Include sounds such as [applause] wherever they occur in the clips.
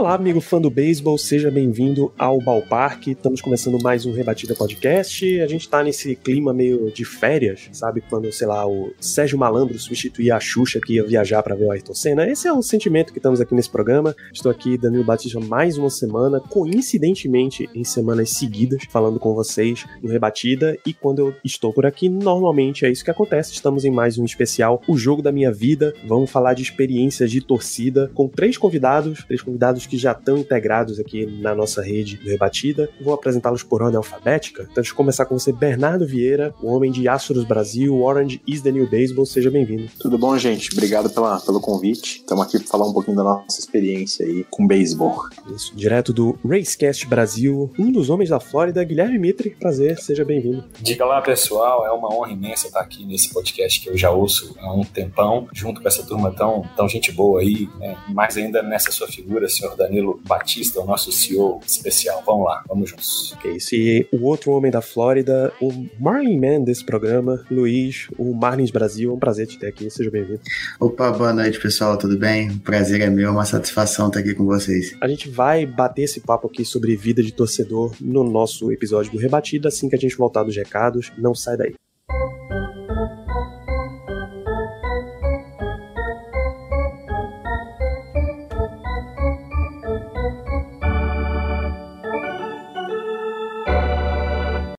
Olá, amigo fã do beisebol, seja bem-vindo ao Ballpark. Estamos começando mais um Rebatida Podcast. A gente tá nesse clima meio de férias, sabe? Quando, sei lá, o Sérgio Malandro substituía a Xuxa que ia viajar para ver o Ayrton Senna. Esse é o sentimento que estamos aqui nesse programa. Estou aqui, Danilo Batista, mais uma semana, coincidentemente em semanas seguidas, falando com vocês no Rebatida. E quando eu estou por aqui, normalmente é isso que acontece. Estamos em mais um especial, O Jogo da Minha Vida. Vamos falar de experiências de torcida com três convidados, três convidados que já estão integrados aqui na nossa rede do Rebatida. Vou apresentá-los por ordem alfabética. Então, deixa eu começar com você, Bernardo Vieira, o homem de Astros Brasil, Orange is the New Baseball. Seja bem-vindo. Tudo bom, gente? Obrigado pela, pelo convite. Estamos aqui para falar um pouquinho da nossa experiência aí com beisebol. Isso, direto do Racecast Brasil, um dos homens da Flórida, Guilherme Mitre. Prazer, seja bem-vindo. Diga lá, pessoal, é uma honra imensa estar aqui nesse podcast que eu já ouço há um tempão, junto com essa turma tão, tão gente boa aí, né? mais ainda nessa sua figura, senhor Danilo Batista, o nosso CEO especial. Vamos lá, vamos juntos. Ok, isso. E o outro homem da Flórida, o Marlin Man desse programa, Luiz, o Marlins Brasil. É um prazer te ter aqui, seja bem-vindo. Opa, boa noite pessoal, tudo bem? O prazer é meu, uma satisfação estar aqui com vocês. A gente vai bater esse papo aqui sobre vida de torcedor no nosso episódio do Rebatida, assim que a gente voltar dos recados. Não sai daí.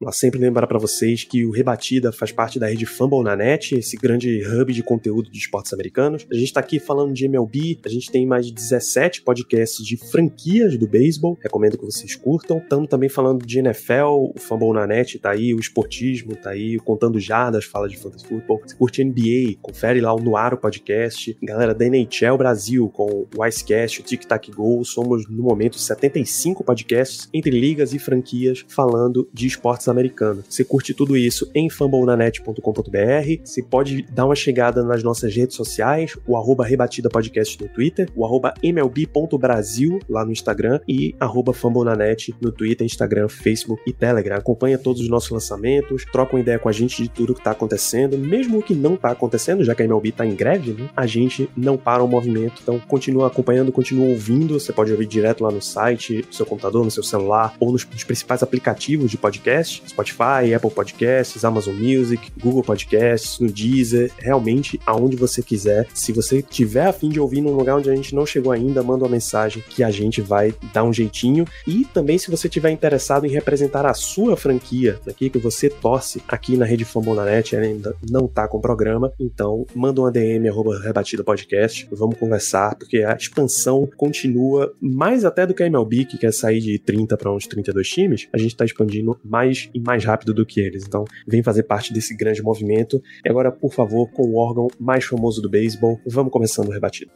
Nós sempre lembrar para vocês que o Rebatida faz parte da rede Fumble na Net, esse grande hub de conteúdo de esportes americanos. A gente está aqui falando de MLB, a gente tem mais de 17 podcasts de franquias do beisebol, recomendo que vocês curtam. Estamos também falando de NFL, o Fumble na Net tá aí, o esportismo tá aí, o Contando Jardas fala de fantasy football. Se curte NBA, confere lá o Noaro Podcast. Galera da NHL Brasil com o Icecast, o Tic Tac Go, somos no momento 75 podcasts entre ligas e franquias falando de esportes americanos. Você curte tudo isso em fumblenanet.com.br. Você pode dar uma chegada nas nossas redes sociais, o arroba Rebatida Podcast no Twitter, o arroba mlb.brasil lá no Instagram e arroba fumblenanet no Twitter, Instagram, Facebook e Telegram. Acompanha todos os nossos lançamentos, troca uma ideia com a gente de tudo que está acontecendo, mesmo o que não está acontecendo, já que a MLB está em greve, né? a gente não para o movimento. Então continua acompanhando, continua ouvindo. Você pode ouvir direto lá no site, no seu computador, no seu celular ou nos, nos principais aplicativos de podcast. Spotify, Apple Podcasts, Amazon Music, Google Podcasts, no Deezer, realmente aonde você quiser. Se você tiver a fim de ouvir num lugar onde a gente não chegou ainda, manda uma mensagem que a gente vai dar um jeitinho. E também se você tiver interessado em representar a sua franquia, aqui que você torce aqui na Rede Fambonanet, ainda não tá com programa, então manda uma DM arroba Rebatida Podcast, vamos conversar, porque a expansão continua mais até do que a MLB, que quer sair de 30 para uns 32 times, a gente tá expandindo mais e mais rápido do que eles. Então, vem fazer parte desse grande movimento. E agora, por favor, com o órgão mais famoso do beisebol, vamos começando o rebatido.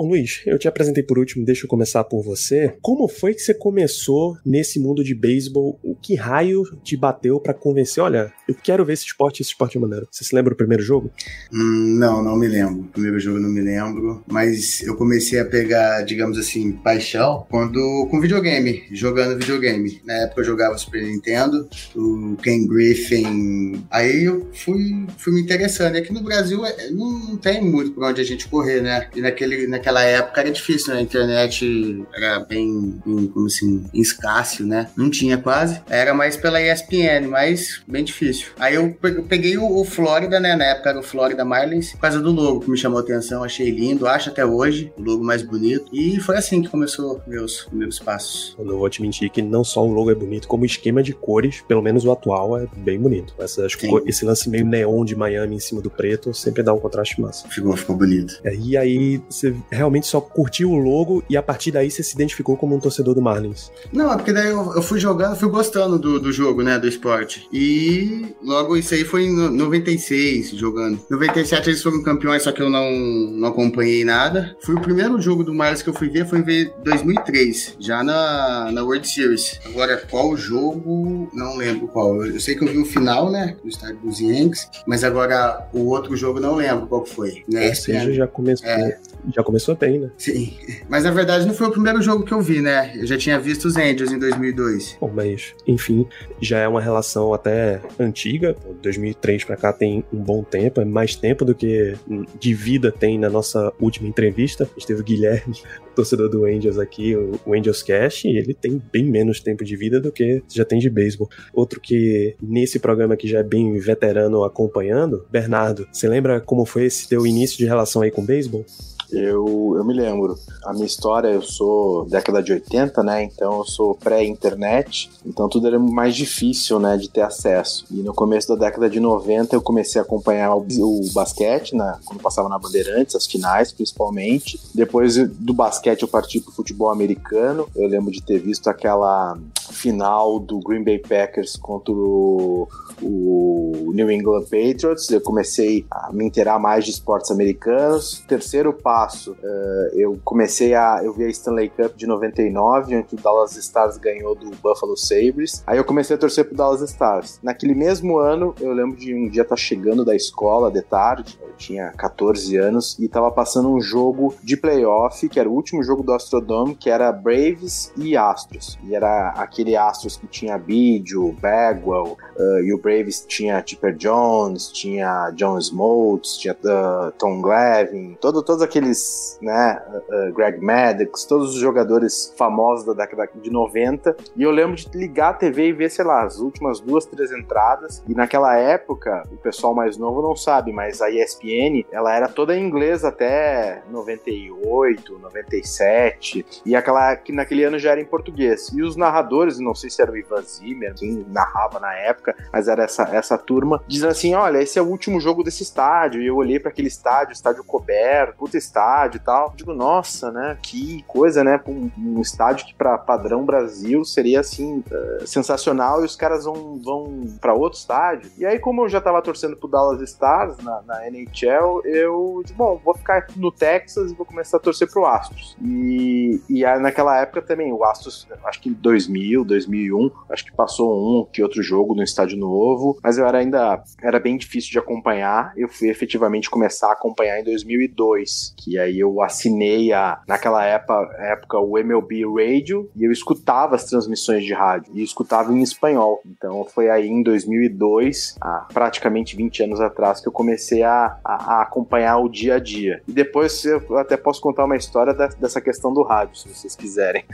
Bom, Luiz, eu te apresentei por último, deixa eu começar por você. Como foi que você começou nesse mundo de beisebol? O que raio te bateu pra convencer? Olha, eu quero ver esse esporte, esse esporte é maneiro. Você se lembra do primeiro jogo? Hum, não, não me lembro. Primeiro jogo não me lembro, mas eu comecei a pegar, digamos assim, paixão quando com videogame, jogando videogame. Na época eu jogava Super Nintendo, o Ken Griffin. Aí eu fui, fui me interessando. E aqui no Brasil é, não, não tem muito pra onde a gente correr, né? E naquele, naquela naquela época era difícil, né? A internet era bem, bem como assim, escasso, né? Não tinha quase. Era mais pela ESPN, mas bem difícil. Aí eu peguei o, o Flórida, né? Na época era o Florida Marlins, por causa do logo que me chamou a atenção, achei lindo, acho até hoje o logo mais bonito. E foi assim que começou meus meus passos. Eu não vou te mentir que não só o logo é bonito, como o esquema de cores, pelo menos o atual, é bem bonito. Essas cor, esse lance meio neon de Miami em cima do preto sempre dá um contraste massa. Ficou, ficou bonito. É, e aí você realmente só curtiu o logo e a partir daí você se identificou como um torcedor do Marlins? Não, é porque daí eu, eu fui jogando, fui gostando do, do jogo, né, do esporte. E logo isso aí foi em 96 jogando. 97 eles foram campeões, só que eu não, não acompanhei nada. Foi o primeiro jogo do Marlins que eu fui ver, foi em 2003, já na, na World Series. Agora, qual jogo? Não lembro qual. Eu sei que eu vi o final, né, do estádio dos Yankees, mas agora o outro jogo não lembro qual foi. Né? Ou seja, já começou, é. Já começou bem, né? Sim, mas na verdade não foi o primeiro jogo que eu vi, né? Eu já tinha visto os Angels em 2002. Bom, mas enfim, já é uma relação até antiga. 2003 para cá tem um bom tempo, é mais tempo do que de vida tem na nossa última entrevista. A gente teve o Guilherme, [laughs] torcedor do Angels aqui, o Angels Cash, e ele tem bem menos tempo de vida do que já tem de beisebol. Outro que nesse programa que já é bem veterano acompanhando, Bernardo, você lembra como foi esse teu início de relação aí com beisebol? Eu, eu me lembro. A minha história, eu sou década de 80, né? Então eu sou pré-internet. Então tudo era mais difícil, né? De ter acesso. E no começo da década de 90 eu comecei a acompanhar o, o basquete, na, quando passava na Bandeirantes, as finais principalmente. Depois do basquete eu parti pro futebol americano. Eu lembro de ter visto aquela final do Green Bay Packers contra o, o New England Patriots. Eu comecei a me inteirar mais de esportes americanos. Terceiro passo passo. Uh, eu comecei a. Eu vi a Stanley Cup de 99, onde o Dallas Stars ganhou do Buffalo Sabres. Aí eu comecei a torcer pro Dallas Stars. Naquele mesmo ano, eu lembro de um dia estar tá chegando da escola de tarde, eu tinha 14 anos, e tava passando um jogo de playoff, que era o último jogo do Astrodome, que era Braves e Astros. E era aquele Astros que tinha Bidio, Bagwell, uh, e o Braves tinha Tipper Jones, tinha John Smoltz, tinha uh, Tom Glavine, todo, todos aqueles aqueles, né, uh, Greg Maddox, todos os jogadores famosos da década de 90. E eu lembro de ligar a TV e ver, sei lá, as últimas duas, três entradas. E naquela época, o pessoal mais novo não sabe, mas a ESPN, ela era toda em inglês até 98, 97. E aquela que naquele ano já era em português. E os narradores, não sei se era o Ivan Zimmer, quem narrava na época, mas era essa, essa turma, dizendo assim: olha, esse é o último jogo desse estádio. E eu olhei para aquele estádio, estádio coberto, puta estádio e tal. Digo, nossa, né? Que coisa, né? Um, um estádio que para padrão Brasil seria assim uh, sensacional e os caras vão, vão para outro estádio. E aí, como eu já tava torcendo pro Dallas Stars na, na NHL, eu disse, bom, vou ficar no Texas e vou começar a torcer pro Astros. E, e aí, naquela época também, o Astros, acho que em 2000, 2001, acho que passou um que outro jogo no estádio novo, mas eu era ainda era bem difícil de acompanhar. Eu fui efetivamente começar a acompanhar em 2002 que aí eu assinei a, naquela época, época o MLB Radio e eu escutava as transmissões de rádio e escutava em espanhol. Então foi aí em 2002, há praticamente 20 anos atrás, que eu comecei a, a, a acompanhar o dia a dia. E depois eu até posso contar uma história da, dessa questão do rádio, se vocês quiserem.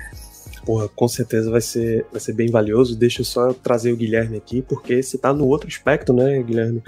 Porra, com certeza vai ser, vai ser bem valioso. Deixa eu só trazer o Guilherme aqui, porque você tá no outro aspecto, né, Guilherme?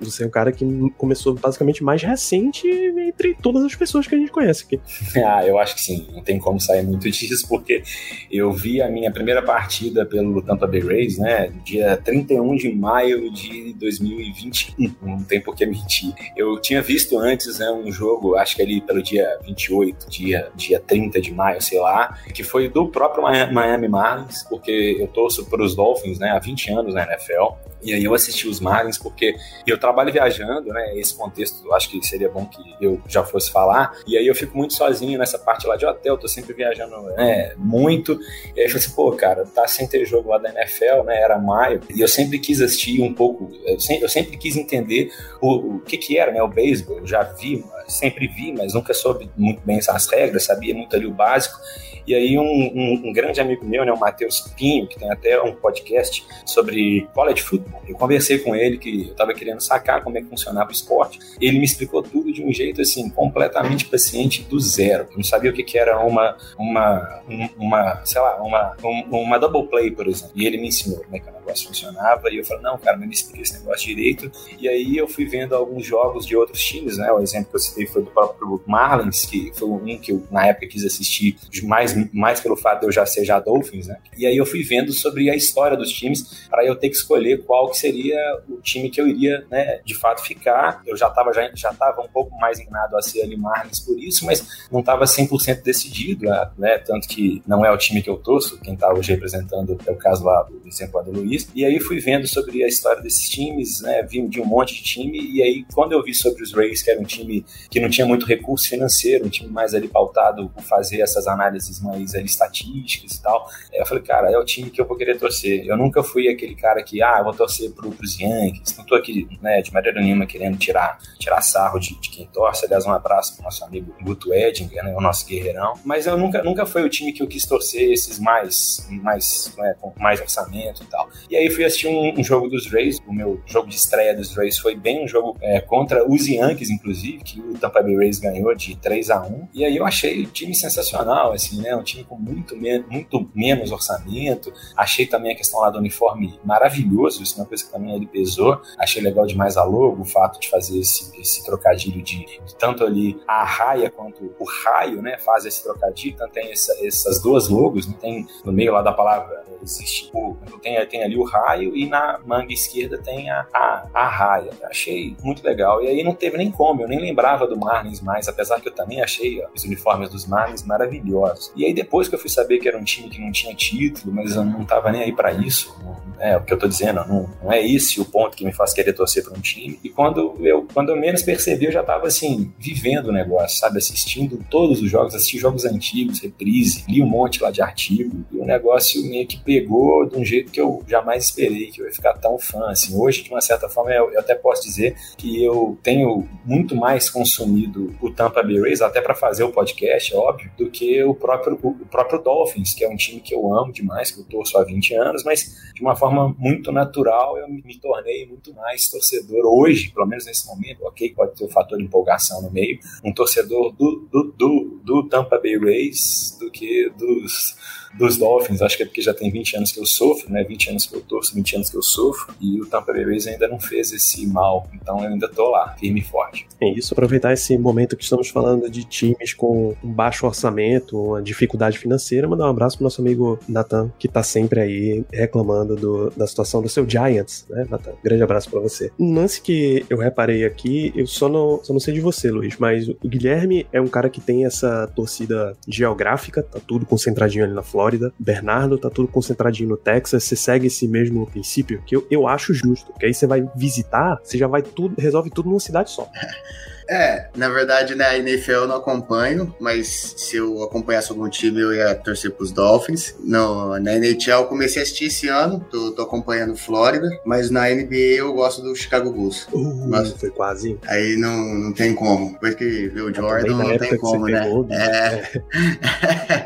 Você é um cara que começou basicamente mais recente entre todas as pessoas que a gente conhece aqui. [laughs] Ah, eu acho que sim. Não tem como sair muito [laughs] disso, porque eu vi a minha primeira partida pelo Tampa Bay Rays, né? Dia 31 de maio de 2021. Não tem por que mentir. Eu tinha visto antes né, um jogo, acho que ali pelo dia 28, dia, dia 30 de maio, sei lá, que foi do próprio Miami Marlins, porque eu torço para os Dolphins né, há 20 anos na NFL. E aí eu assisti os Marlins porque eu trabalho viajando, né? Esse contexto acho que seria bom que eu já fosse falar. E aí eu fico muito sozinho nessa parte lá de hotel, tô sempre viajando né, muito. E aí eu falei assim, pô, cara, tá sem ter jogo lá da NFL, né? Era maio. E eu sempre quis assistir um pouco, eu sempre, eu sempre quis entender o, o que que era, né? O beisebol. Eu já vi, sempre vi, mas nunca soube muito bem essas regras, sabia muito ali o básico. E aí um, um, um grande amigo meu, né, o Matheus Pinho, que tem até um podcast sobre college football. Eu conversei com ele que eu estava querendo sacar como é que funcionava o esporte. Ele me explicou tudo de um jeito assim completamente paciente do zero. Eu não sabia o que, que era uma uma uma, sei lá, uma uma double play, por exemplo. E ele me ensinou como é que o negócio funcionava e eu falei: "Não, cara, me explica esse negócio direito". E aí eu fui vendo alguns jogos de outros times, né? O exemplo que eu citei foi do próprio Marlins, que foi um que eu na época quis assistir mais mais pelo fato de eu já ser já Dolphins, né? E aí eu fui vendo sobre a história dos times para eu ter que escolher qual que seria o time que eu iria, né, de fato ficar. Eu já estava já, já tava um pouco mais inclinado a ser ali Marlins por isso, mas não estava 100% decidido, né? Tanto que não é o time que eu torço, quem está hoje representando é o caso lá do do Luiz. E aí fui vendo sobre a história desses times, né? Vi de um monte de time e aí quando eu vi sobre os Rays, que era um time que não tinha muito recurso financeiro, um time mais ali pautado por fazer essas análises mais ali, estatísticas e tal, eu falei, cara, é o time que eu vou querer torcer. Eu nunca fui aquele cara que, ah, vou torcer pro, pros Yankees. Não tô aqui, né, de maneira nenhuma querendo tirar, tirar sarro de, de quem torce. Aliás, um abraço pro nosso amigo Guto Edinger, né, o nosso guerreirão. Mas eu nunca, nunca foi o time que eu quis torcer, esses mais, mais, né, com mais orçamento e tal. E aí fui assistir um, um, jogo dos Rays. O meu jogo de estreia dos Rays foi bem um jogo é, contra os Yankees, inclusive, que o Tampa Bay Rays ganhou de 3 a 1 E aí eu achei o time sensacional, assim, né? Um time com muito, muito menos orçamento. Achei também a questão lá do uniforme maravilhoso, isso é uma coisa que também ele pesou. Achei legal demais a logo, o fato de fazer esse, esse trocadilho de, de, tanto ali a raia quanto o raio, né? Faz esse trocadilho, então tem essa, essas duas logos, né? tem no meio lá da palavra existe o, tem, tem ali o raio e na manga esquerda tem a, a, a raia. Achei muito legal. E aí não teve nem como, eu nem lembrava do Marlins mais, apesar que eu também achei ó, os uniformes dos Marlins maravilhosos. E aí depois que eu fui saber que era um time que não tinha título, mas eu não tava nem aí para isso, é o que eu tô dizendo, não, não é esse o ponto que me faz querer torcer para um time. E quando eu, quando eu menos percebi, eu já tava assim, vivendo o negócio, sabe? Assistindo todos os jogos, assisti jogos antigos, reprise, li um monte lá de artigo, e o negócio meio que pegou de um jeito que eu jamais esperei que eu ia ficar tão fã. Assim, hoje, de uma certa forma, eu, eu até posso dizer que eu tenho muito mais consumido o Tampa Bay Rays, até para fazer o podcast, óbvio, do que o próprio, o próprio Dolphins, que é um time que eu amo demais, que eu torço há 20 anos, mas de uma forma muito natural eu me tornei muito mais torcedor hoje, pelo menos nesse momento, ok, pode ter o um fator de empolgação no meio, um torcedor do, do, do, do Tampa Bay Rays do que dos dos Dolphins, acho que é porque já tem 20 anos que eu sofro, né? 20 anos que eu torço, 20 anos que eu sofro, e o Tampa Bay Rays ainda não fez esse mal, então eu ainda tô lá, firme e forte. É isso, aproveitar esse momento que estamos falando de times com um baixo orçamento, uma dificuldade financeira, mandar um abraço pro nosso amigo Nathan, que tá sempre aí reclamando do, da situação do seu Giants, né, Nathan? Grande abraço para você. Um lance que eu reparei aqui, eu só não, só não sei de você, Luiz, mas o Guilherme é um cara que tem essa torcida geográfica, tá tudo concentradinho ali na Flórida, Flórida, Bernardo tá tudo concentradinho no Texas, você segue esse mesmo princípio, que eu, eu acho justo, que aí você vai visitar, você já vai tudo, resolve tudo numa cidade só. [laughs] É, na verdade, né, a NFL eu não acompanho, mas se eu acompanhasse algum time, eu ia torcer pros Dolphins. No, na NHL eu comecei a assistir esse ano, tô, tô acompanhando Flórida, mas na NBA eu gosto do Chicago Bulls. Uh, mas, foi quase. Aí não, não tem como. Depois que viu o Jordan, não tem como, né? Pegou, né? É.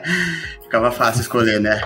[laughs] Ficava fácil escolher, né?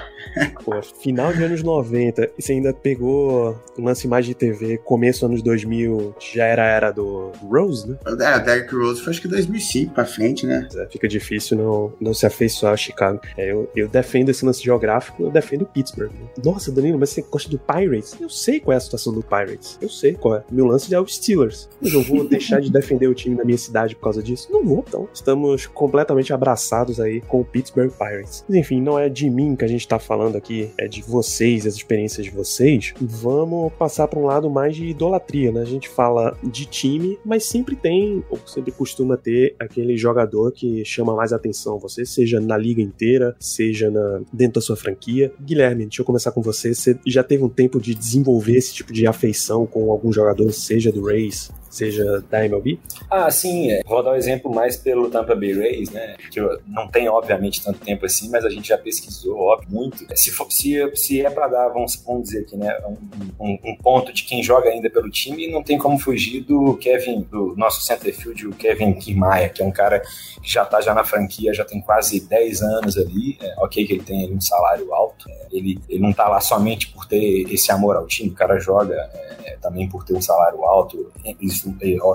Pô, final de anos 90, e você ainda pegou o lance mais de TV, começo anos 2000, já era a era do Rose, né? É, o Derrick Rose foi acho que 2005 pra frente, né? É, fica difícil não, não se afeiçoar a Chicago. É, eu, eu defendo esse lance geográfico, eu defendo Pittsburgh. Né? Nossa, Danilo, mas você gosta do Pirates? Eu sei qual é a situação do Pirates. Eu sei qual é. Meu lance é o Steelers. Mas eu vou [laughs] deixar de defender o time da minha cidade por causa disso? Não vou. Então, estamos completamente abraçados aí com o Pittsburgh Pirates. Mas enfim, não é de mim que a gente tá falando falando aqui é de vocês, as experiências de vocês, vamos passar para um lado mais de idolatria, né? A gente fala de time, mas sempre tem, ou sempre costuma ter, aquele jogador que chama mais atenção você, seja na liga inteira, seja na, dentro da sua franquia. Guilherme, deixa eu começar com você. Você já teve um tempo de desenvolver esse tipo de afeição com algum jogador, seja do Race, seja da MLB? Ah, sim. É. Vou dar um exemplo mais pelo Tampa Bay Rays, né? Que não tenho, obviamente, tanto tempo assim, mas a gente já pesquisou, óbvio, muito. Se, for, se, se é para dar, vamos, vamos dizer aqui, né? Um, um, um, ponto de quem joga ainda pelo time, não tem como fugir do Kevin, do nosso centerfield, o Kevin Kiermaier, que é um cara que já tá já na franquia, já tem quase 10 anos ali. É, ok que ele tem um salário alto. É, ele, ele não tá lá somente por ter esse amor ao time, o cara joga é, também por ter um salário alto. E,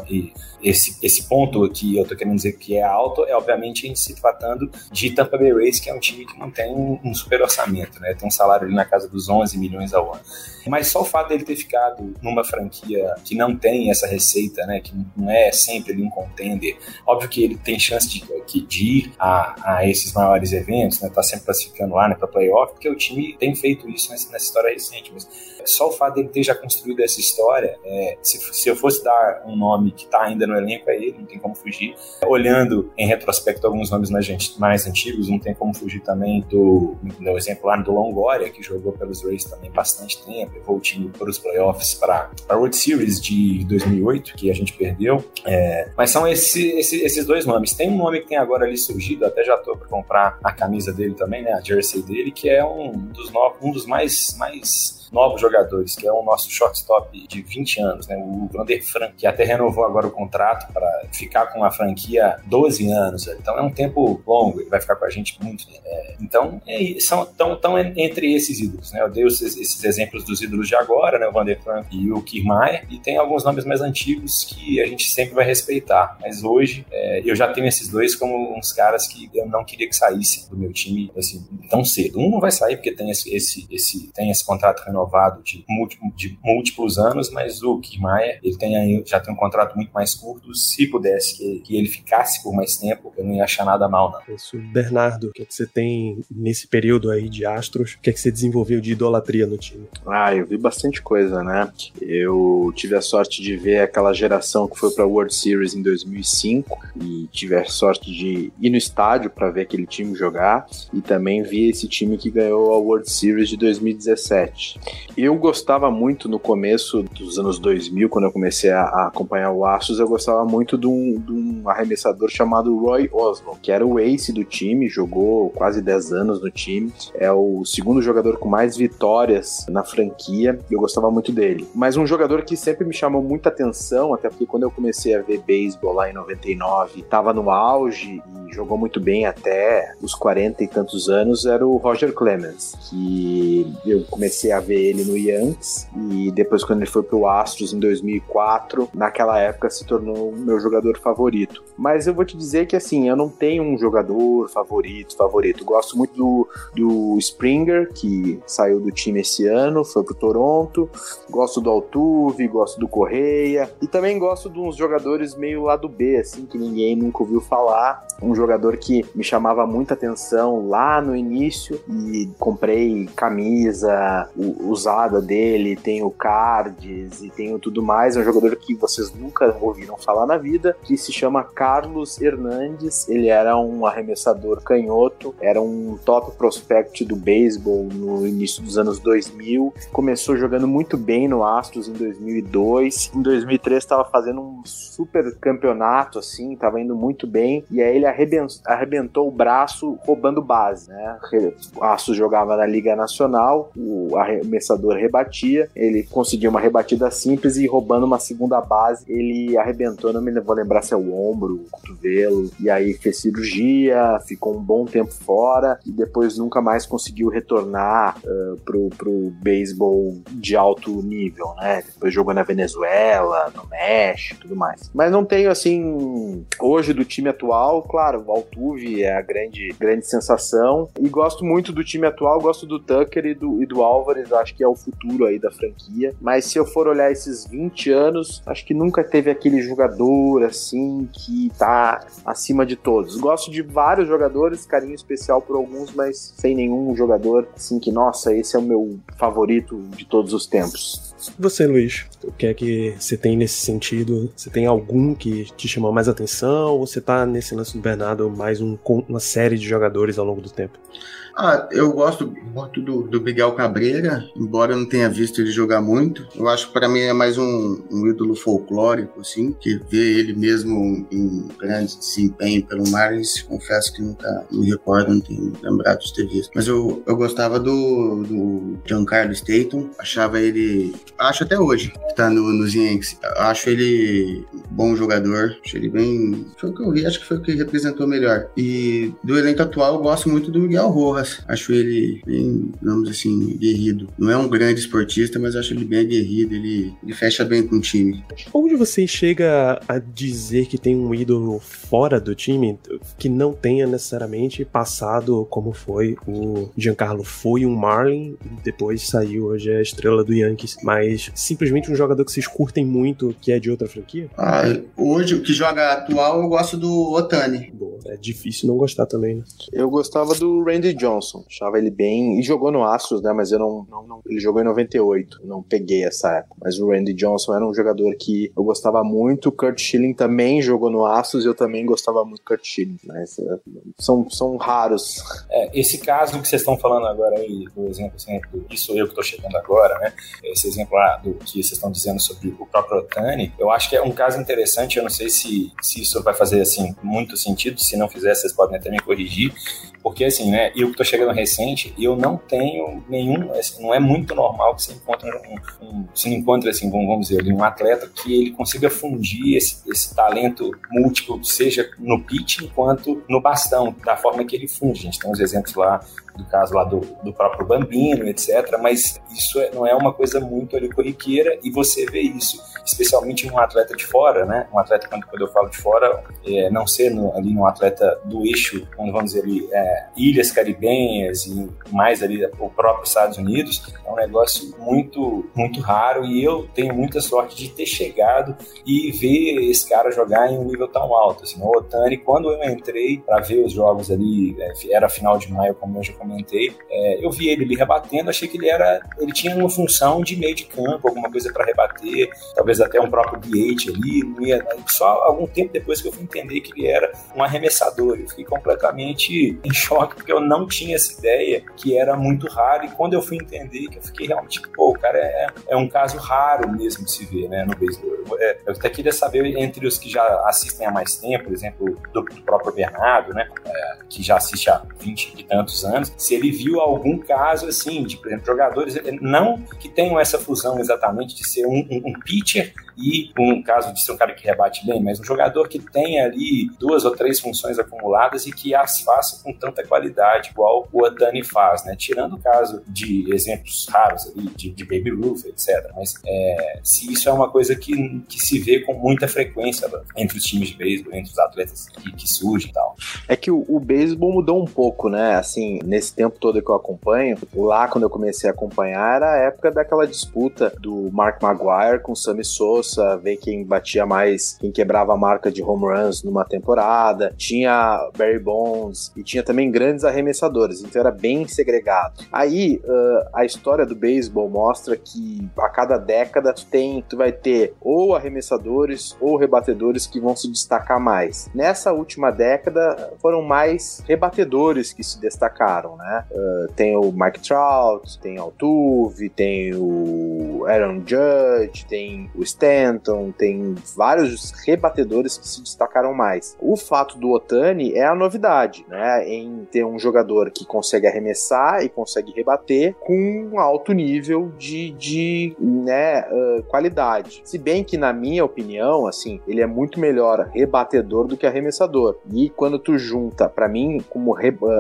e, esse, esse ponto que eu tô querendo dizer que é alto é, obviamente, se tratando de Tampa Bay Rays, que é um time que não tem um, um super orçamento, né? Tem um salário ali na casa dos 11 milhões ao ano. Mas só o fato dele ter ficado numa franquia que não tem essa receita, né? Que não é sempre ali um contender. Óbvio que ele tem chance de, de ir a, a esses maiores eventos, né? Tá sempre classificando lá, né? Pra playoff, porque o time tem feito isso nessa, nessa história recente. Mas só o fato dele ter já construído essa história, é, se, se eu fosse dar um nome que tá ainda no elenco, é ele, não tem como fugir. Olhando em retrospecto alguns nomes mais antigos, não tem como fugir também do, do exemplo lá do Longoria, que jogou pelos Rays também bastante tempo levou o time para os playoffs para a World Series de 2008, que a gente perdeu. É, mas são esse, esse, esses dois nomes. Tem um nome que tem agora ali surgido, até já estou para comprar a camisa dele também, né, a jersey dele, que é um dos, novos, um dos mais, mais novos jogadores, que é o nosso shortstop de 20 anos, né, o Vander Frank, que até renovou agora o contrato para ficar com a franquia 12 anos. Então é um tempo longo, ele vai ficar com a gente muito. É, então é, são tão, tão entre esses ídolos. Né? Eu dei esses, esses exemplos dos ídolos de agora, né, o Vander Frank e o Kiermaier, e tem alguns nomes mais antigos que a gente sempre vai respeitar. Mas hoje é, eu já tenho esses dois como uns caras que eu não queria que saíssem do meu time assim, tão cedo. Um não vai sair porque tem esse, esse, esse, tem esse contrato renovado renovado de, de múltiplos anos, mas o Kiermaier, ele tem aí, já tem um contrato muito mais curto. Se pudesse que, que, ele ficasse por mais tempo, eu não ia achar nada mal, não. Isso, Bernardo, o que, é que você tem nesse período aí de Astros? O que, é que você desenvolveu de idolatria no time? Ah, eu vi bastante coisa, né? Eu tive a sorte de ver aquela geração que foi para a World Series em 2005 e tive a sorte de ir no estádio para ver aquele time jogar e também vi esse time que ganhou a World Series de 2017. Eu gostava muito no começo dos anos 2000, quando eu comecei a, acompanhar o Astros, eu gostava muito de um, de um, arremessador chamado Roy Oswald, que era o ace do time, jogou quase 10 anos no time, é o segundo jogador com mais vitórias na franquia, eu gostava muito dele. Mas um jogador que sempre me chamou muita atenção, até porque quando eu comecei a ver beisebol lá em 99, estava no auge e jogou muito bem até os 40 e tantos anos, era o Roger Clemens, que eu comecei a ver ele no Yankees e depois quando ele foi pro Astros em 2004, naquela época se tornou o meu jogador favorito. Mas eu vou te dizer que assim, eu não tenho um jogador favorito, favorito. gosto muito do, do Springer, que saiu do time esse ano, foi pro Toronto. Gosto do Altuve, gosto do Correia e também gosto de uns jogadores meio lado B, assim, que ninguém nunca ouviu falar. Um jogador que me chamava muita atenção lá no início e comprei camisa, usada dele, tem o cards e tem o tudo mais. É um jogador que vocês nunca ouviram falar na vida, que se chama Carlos Hernandes. Ele era um arremessador canhoto, era um top prospect do beisebol no início dos anos 2000. Começou jogando muito bem no Astros em 2002. Em 2003 estava fazendo um super campeonato, assim, estava indo muito bem. E aí ele arrebentou, arrebentou o braço roubando base, né? O Astros jogava na Liga Nacional, o arremessador arremessador rebatia, ele conseguiu uma rebatida simples e roubando uma segunda base, ele arrebentou, não me vou lembrar se é o ombro, o cotovelo, e aí fez cirurgia, ficou um bom tempo fora e depois nunca mais conseguiu retornar uh, pro, pro beisebol de alto nível, né? Depois jogou na Venezuela, no México tudo mais. Mas não tenho, assim, hoje do time atual, claro, o Altuve é a grande, grande sensação e gosto muito do time atual, gosto do Tucker e do, e do Álvares, acho que é o futuro aí da franquia. Mas se eu for olhar esses 20 anos, acho que nunca teve aquele jogador assim que tá acima de todos. Gosto de vários jogadores, carinho especial por alguns, mas sem nenhum jogador assim que, nossa, esse é o meu favorito de todos os tempos. Você, Luiz, o que é que você tem nesse sentido? Você tem algum que te chamou mais atenção ou você tá nesse lance do Bernardo? mais um, uma série de jogadores ao longo do tempo? Ah, eu gosto muito do, do Miguel Cabreira, embora eu não tenha visto ele jogar muito. Eu acho que para mim é mais um, um, ídolo folclórico, assim, que vê ele mesmo em grande desempenho pelo Marlins. Confesso que nunca me recordo, não tenho lembrado de ter visto. Mas eu, eu gostava do, do Giancarlo Staton, achava ele. Acho até hoje que tá no, nos Yankees. Acho ele bom jogador, acho ele bem. Foi o que eu vi, acho que foi o que representou melhor. E do elenco atual, eu gosto muito do Miguel Rojas Acho ele bem, digamos assim, aguerrido. Não é um grande esportista, mas acho ele bem aguerrido. Ele, ele fecha bem com o time. Onde você chega a dizer que tem um ídolo fora do time que não tenha necessariamente passado como foi o Giancarlo foi um Marlin e depois saiu hoje é a estrela do Yankees, mas simplesmente um jogador que vocês curtem muito que é de outra franquia? Ah, hoje o que joga atual eu gosto do Otani. Boa, é difícil não gostar também, né? Eu gostava do Randy Johnson Johnson. Achava ele bem. E jogou no Astros, né? Mas eu não, não, não, Ele jogou em 98. Não peguei essa época. Mas o Randy Johnson era um jogador que eu gostava muito. Kurt Schilling também jogou no Astros e eu também gostava muito do Kurt Schilling. Mas é, são, são raros. É, esse caso que vocês estão falando agora aí, do exemplo, assim, do Isso Eu que estou chegando agora, né? Esse exemplo lá do que vocês estão dizendo sobre o próprio Otani, eu acho que é um caso interessante. Eu não sei se, se isso vai fazer assim muito sentido. Se não fizer, vocês podem até me corrigir. Porque assim, né? Eu que tô chegando recente e eu não tenho nenhum, assim, não é muito normal que você encontre um, um se encontre assim, vamos dizer, um atleta que ele consiga fundir esse, esse talento múltiplo, seja no pitch quanto no bastão, da forma que ele funde. A gente tem uns exemplos lá do caso lá do, do próprio Bambino, etc. Mas isso é, não é uma coisa muito ali corriqueira e você vê isso, especialmente um atleta de fora, né? Um atleta, quando, quando eu falo de fora, é, não ser ali um atleta do eixo, quando vamos dizer ali, é, ilhas caribenhas e mais ali o próprio Estados Unidos, é um negócio muito, muito raro e eu tenho muita sorte de ter chegado e ver esse cara jogar em um nível tão alto. Assim, o Otani, quando eu entrei para ver os jogos ali, é, era final de maio, como eu já comentei, é, eu vi ele ali rebatendo, achei que ele era, ele tinha uma função de meio de campo, alguma coisa para rebater, talvez até um próprio DH ali, ia, só algum tempo depois que eu fui entender que ele era um arremessador, eu fiquei completamente em choque, porque eu não tinha essa ideia que era muito raro, e quando eu fui entender que eu fiquei realmente, pô, o cara é, é um caso raro mesmo de se ver, né, no beisebol. É, eu até queria saber entre os que já assistem há mais tempo, por exemplo, do, do próprio Bernardo, né, é, que já assiste há 20 e tantos anos, se ele viu algum caso assim, de, por exemplo, jogadores, não que tenham essa fusão exatamente de ser um, um, um pitcher e um caso de ser um cara que rebate bem, mas um jogador que tenha ali duas ou três funções acumuladas e que as faça com tanta qualidade, igual o Otani faz, né? Tirando o caso de exemplos raros ali, de, de Baby Ruth, etc. Mas é, se isso é uma coisa que, que se vê com muita frequência entre os times de beisebol, entre os atletas que, que surgem e tal. É que o, o beisebol mudou um pouco, né? Assim, nesse tempo todo que eu acompanho, lá quando eu comecei a acompanhar era a época daquela disputa do Mark Maguire com o Sammy Sosa, ver quem batia mais, quem quebrava a marca de home runs numa temporada. Tinha Barry Bonds e tinha também grandes arremessadores, então era bem segregado. Aí uh, a história do beisebol mostra que a cada década tem, tu vai ter ou arremessadores ou rebatedores que vão se destacar mais. Nessa última década foram mais rebatedores que se destacaram, né? Uh, tem o Mike Trout, tem o Altuve, tem o Aaron Judge, tem o Stanton, tem vários rebatedores que se destacaram mais. O fato do Otani é a novidade, né? Em ter um jogador que consegue arremessar e consegue rebater com um alto nível de, de né, uh, qualidade. Se bem que, na minha opinião, assim, ele é muito melhor rebatedor do que arremessador. E quando tu junta, para mim, como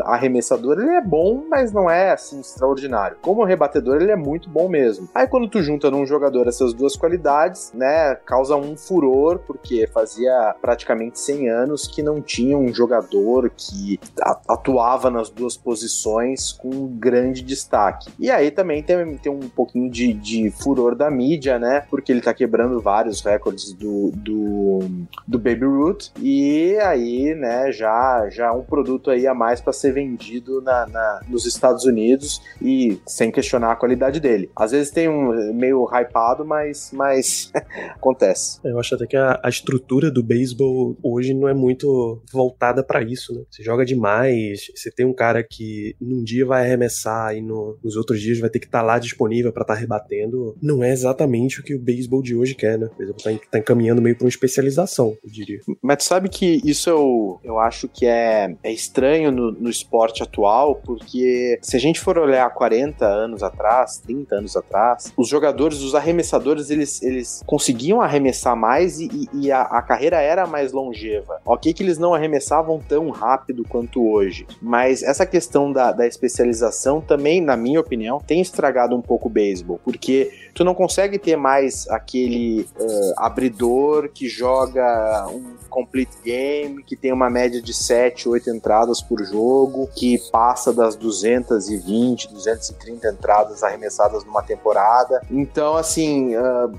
arremessador, ele é bom, mas não é assim extraordinário. Como rebatedor, ele é muito bom mesmo. Aí quando tu junta num jogador essas duas qualidades, né, causa um furor, porque fazia praticamente 100 anos que não tinha um jogador que atuava nas duas posições com grande destaque. E aí também tem, tem um pouquinho de, de furor da mídia, né, porque ele tá quebrando vários recordes do, do, do Baby Ruth, e aí, né, já, já um produto aí a mais para ser vendido na, na, nos Estados Unidos e sem questionar a qualidade dele. Às vezes tem um meio hypado, mas, mas [laughs] acontece. Eu acho até que a, a estrutura do beisebol hoje não é muito voltada para isso, né? Você joga demais, você tem um cara que num dia vai arremessar e no, nos outros dias vai ter que estar tá lá disponível para estar tá rebatendo. Não é exatamente o que o beisebol de hoje quer, né? O beisebol tá, tá encaminhando meio para uma especialização, eu diria. Mas sabe que isso eu, eu acho que é, é estranho no, no esporte atual, porque se a gente for olhar 40 anos atrás, 30 anos atrás, os jogadores, os arremessadores, eles, eles conseguiam arremessar mais e, e a, a, carreira era mais longeva. Ok que eles não arremessavam tão rápido quanto hoje, mas essa questão da, da especialização também, na minha opinião, tem estragado um pouco o beisebol, porque tu não consegue ter mais aquele uh, abridor que joga um complete game, que tem uma média de 7, 8 entradas por jogo, que passa das 220, 230 entradas arremessadas numa temporada. Então, assim, uh,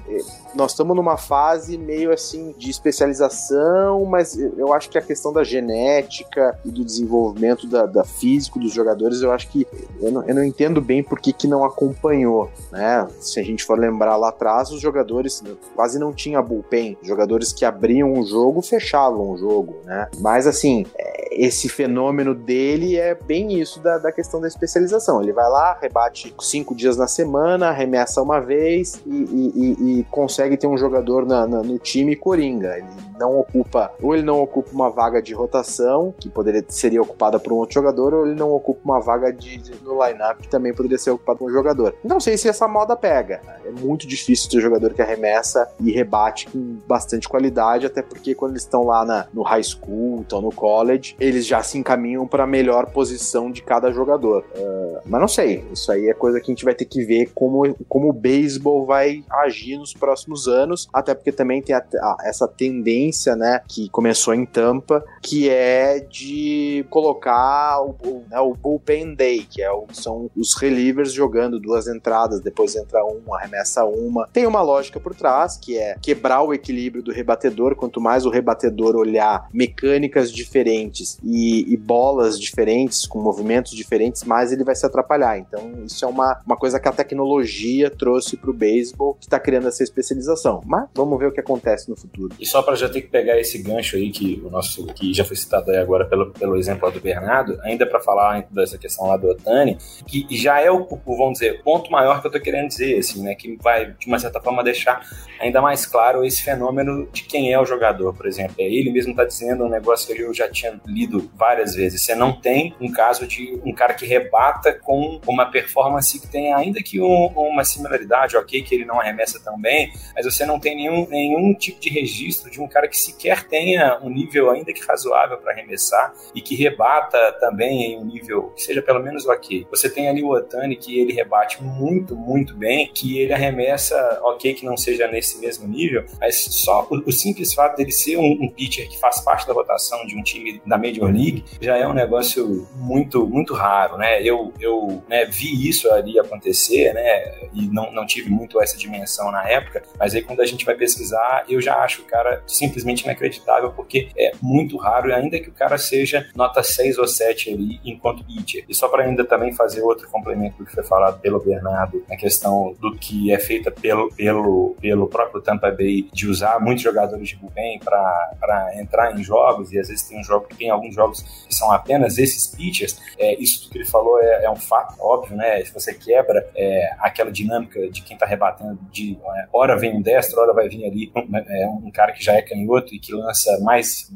nós estamos numa fase meio assim de especialização, mas eu acho que a questão da genética e do desenvolvimento da, da físico dos jogadores, eu acho que eu não, eu não entendo bem por que, que não acompanhou, né? Se a gente for lembrar lá atrás, os jogadores quase não tinha bullpen, jogadores que abriam o jogo fechavam o jogo, né? Mas assim, esse fenômeno dele é bem isso da, da questão da especialização. Ele vai lá, rebate cinco dias na semana, arremessa uma vez e, e, e, e consegue ter um jogador na, na, no time coringa. Ele não ocupa, ou ele não ocupa uma vaga de rotação, que poderia seria ocupada por um outro jogador, ou ele não ocupa uma vaga de, de no lineup que também poderia ser ocupada por um jogador. Não sei se essa moda pega. É muito difícil ter jogador que arremessa e rebate com bastante qualidade, até porque quando eles estão lá na, no high school, estão no college, eles já se encaminham para a melhor posição de cada jogador. Uh, mas não sei, isso aí é coisa que a gente vai ter que ver como, como o beisebol vai agir nos próximos anos, até porque também tem a, a, essa tendência, né, que começou em Tampa, que é de colocar o, o, né, o bullpen day, que é o, são os relievers jogando duas entradas, depois entra um, arremessa uma. Tem uma lógica por trás, que é quebrar o equilíbrio do rebatedor, quanto mais o rebatedor olhar mecânicas diferentes e, e, bolas diferentes, com diferentes, mais ele vai se atrapalhar. Então, isso é uma, uma coisa que a tecnologia trouxe para o beisebol, que está criando essa especialização. Mas vamos ver o que acontece no futuro. E só para já ter que pegar esse gancho aí, que o nosso que já foi citado aí agora pelo, pelo exemplo do Bernardo, ainda para falar dessa questão lá do Otani, que já é o, vamos dizer, ponto maior que eu estou querendo dizer, assim, né, que vai, de uma certa forma, deixar ainda mais claro esse fenômeno de quem é o jogador, por exemplo. É, ele mesmo está dizendo um negócio que eu já tinha lido várias vezes. Você não tem um caso de um cara que rebata com uma performance que tem ainda que um, uma similaridade, ok, que ele não arremessa tão bem, mas você não tem nenhum, nenhum tipo de registro de um cara que sequer tenha um nível ainda que razoável para arremessar e que rebata também em um nível que seja pelo menos ok. Você tem ali o Otani que ele rebate muito, muito bem, que ele arremessa, ok, que não seja nesse mesmo nível, mas só o, o simples fato dele ser um, um pitcher que faz parte da rotação de um time da Major League já é um negócio muito muito raro, né? Eu, eu né, vi isso ali acontecer, né? E não, não tive muito essa dimensão na época, mas aí quando a gente vai pesquisar, eu já acho o cara simplesmente inacreditável, porque é muito raro, ainda que o cara seja nota 6 ou 7 ali enquanto pitcher. E só para ainda também fazer outro complemento do que foi falado pelo Bernardo, na questão do que é feita pelo, pelo, pelo próprio Tampa Bay de usar muitos jogadores de bullpen para entrar em jogos, e às vezes tem um jogo tem alguns jogos que são apenas esses pitchers, é, isso que ele falou é, é, um fato, óbvio, né? Se você quebra é, aquela dinâmica de quem está rebatendo, de é, hora vem um destro, hora vai vir ali um, é, um, cara que já é canhoto e que lança mais,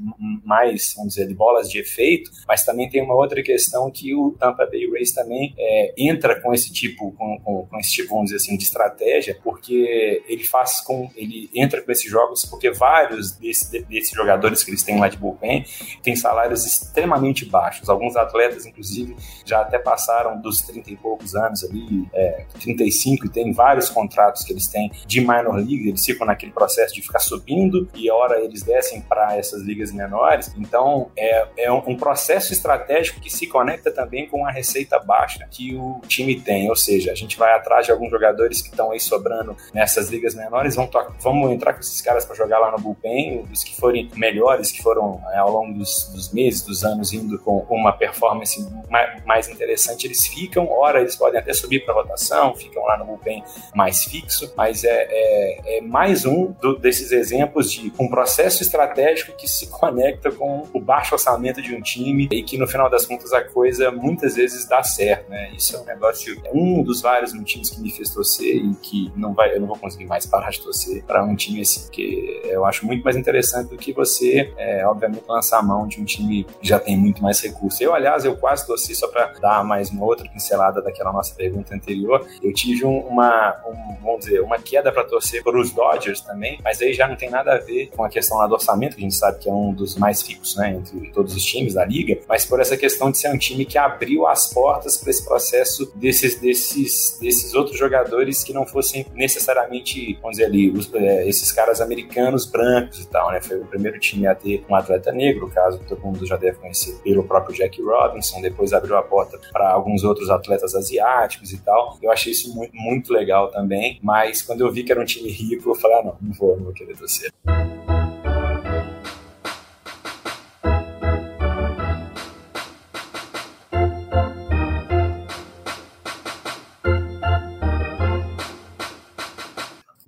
mais vamos dizer, bolas de efeito, mas também tem uma outra questão que o Tampa Bay Rays também é, entra com esse tipo, com, com, com, esse tipo, vamos dizer assim, de estratégia, porque ele faz com, ele entra com esses jogos porque vários desse, desses jogadores que eles têm lá de bullpen têm salários extremamente baixos. Alguns atletas, inclusive, já até passaram dos 30 e poucos anos ali, é, 35, e tem vários contratos que eles têm de minor league, eles ficam naquele processo de ficar subindo, e a hora eles descem para essas ligas menores. Então, é, é um, processo estratégico que se conecta também com a receita baixa que o time tem. Ou seja, a gente vai atrás de alguns jogadores que estão aí sobrando nessas ligas menores, vamos, vamos entrar com esses caras para jogar lá no bullpen, os que forem melhores, que foram é, ao longo dos, dos, meses, dos anos, indo com uma performance mais, interessante, eles ficam, ora eles podem até subir para rotação, ficam lá no bullpen mais fixo, mas é, é, é mais um do, desses exemplos de um processo estratégico que se [laughs] conecta com o baixo orçamento de um time e que no final das contas a coisa muitas vezes dá certo, né? Isso é um negócio, é um dos vários motivos que me fez torcer e que não vai, eu não vou conseguir mais parar de torcer para um time assim, porque eu acho muito mais interessante do que você, é, obviamente, lançar a mão de um time que já tem muito mais recursos. Eu, aliás, eu quase torci só para dar mais uma outra pincelada daquela nossa pergunta anterior. Eu tive uma, um, vamos dizer, uma queda para torcer para os Dodgers também, mas aí já não tem nada a ver com a questão lá do orçamento, que a gente sabe que é um dos mais fixos, né, entre todos os times da liga, mas por essa questão de ser um time que abriu as portas para esse processo desses, desses, desses outros jogadores que não fossem necessariamente, vamos dizer ali, os, é, esses caras americanos brancos e tal, né? Foi o primeiro time a ter um atleta negro, caso todo mundo já deve conhecer pelo próprio Jack Robinson, depois abriu a porta para alguns outros atletas asiáticos e tal. Eu achei isso muito, muito legal também, mas quando eu vi que era um time rico, eu falei, ah, não, não vou, não vou querer torcer.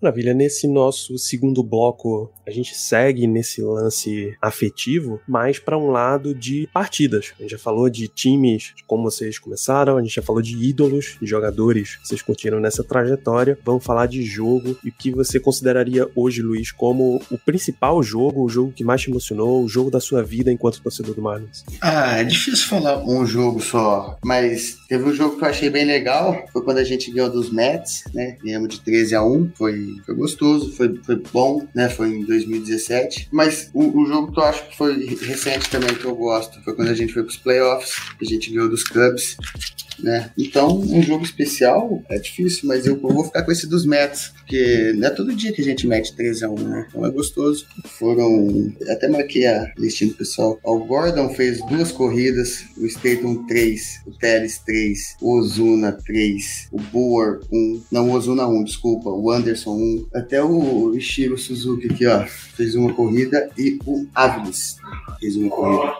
Maravilha, nesse nosso segundo bloco, a gente segue nesse lance afetivo, mais para um lado de partidas. A gente já falou de times, de como vocês começaram, a gente já falou de ídolos, de jogadores que vocês curtiram nessa trajetória. Vamos falar de jogo e o que você consideraria hoje, Luiz, como o principal jogo, o jogo que mais te emocionou, o jogo da sua vida enquanto torcedor do Marlins? Ah, é difícil falar um jogo só, mas teve um jogo que eu achei bem legal, foi quando a gente ganhou dos Mets, né? Ganhamos de 13 a 1, foi foi gostoso, foi, foi bom, né? Foi em 2017. Mas o, o, jogo que eu acho que foi recente também que eu gosto foi quando a gente foi pros playoffs, a gente ganhou dos Cubs né? Então, um jogo especial é difícil, mas eu, vou ficar com esse dos Mets, porque não é todo dia que a gente mete 3 a 1 né? Então é gostoso. Foram. Até marquei a listinha do pessoal. O Gordon fez duas corridas, o Staton 3, o Teles 3, o Ozuna 3, o Boer 1, não, o Ozuna 1, desculpa, o Anderson 1, até o Ishiro Suzuki aqui, ó, fez uma corrida e o Aviles fez uma corrida.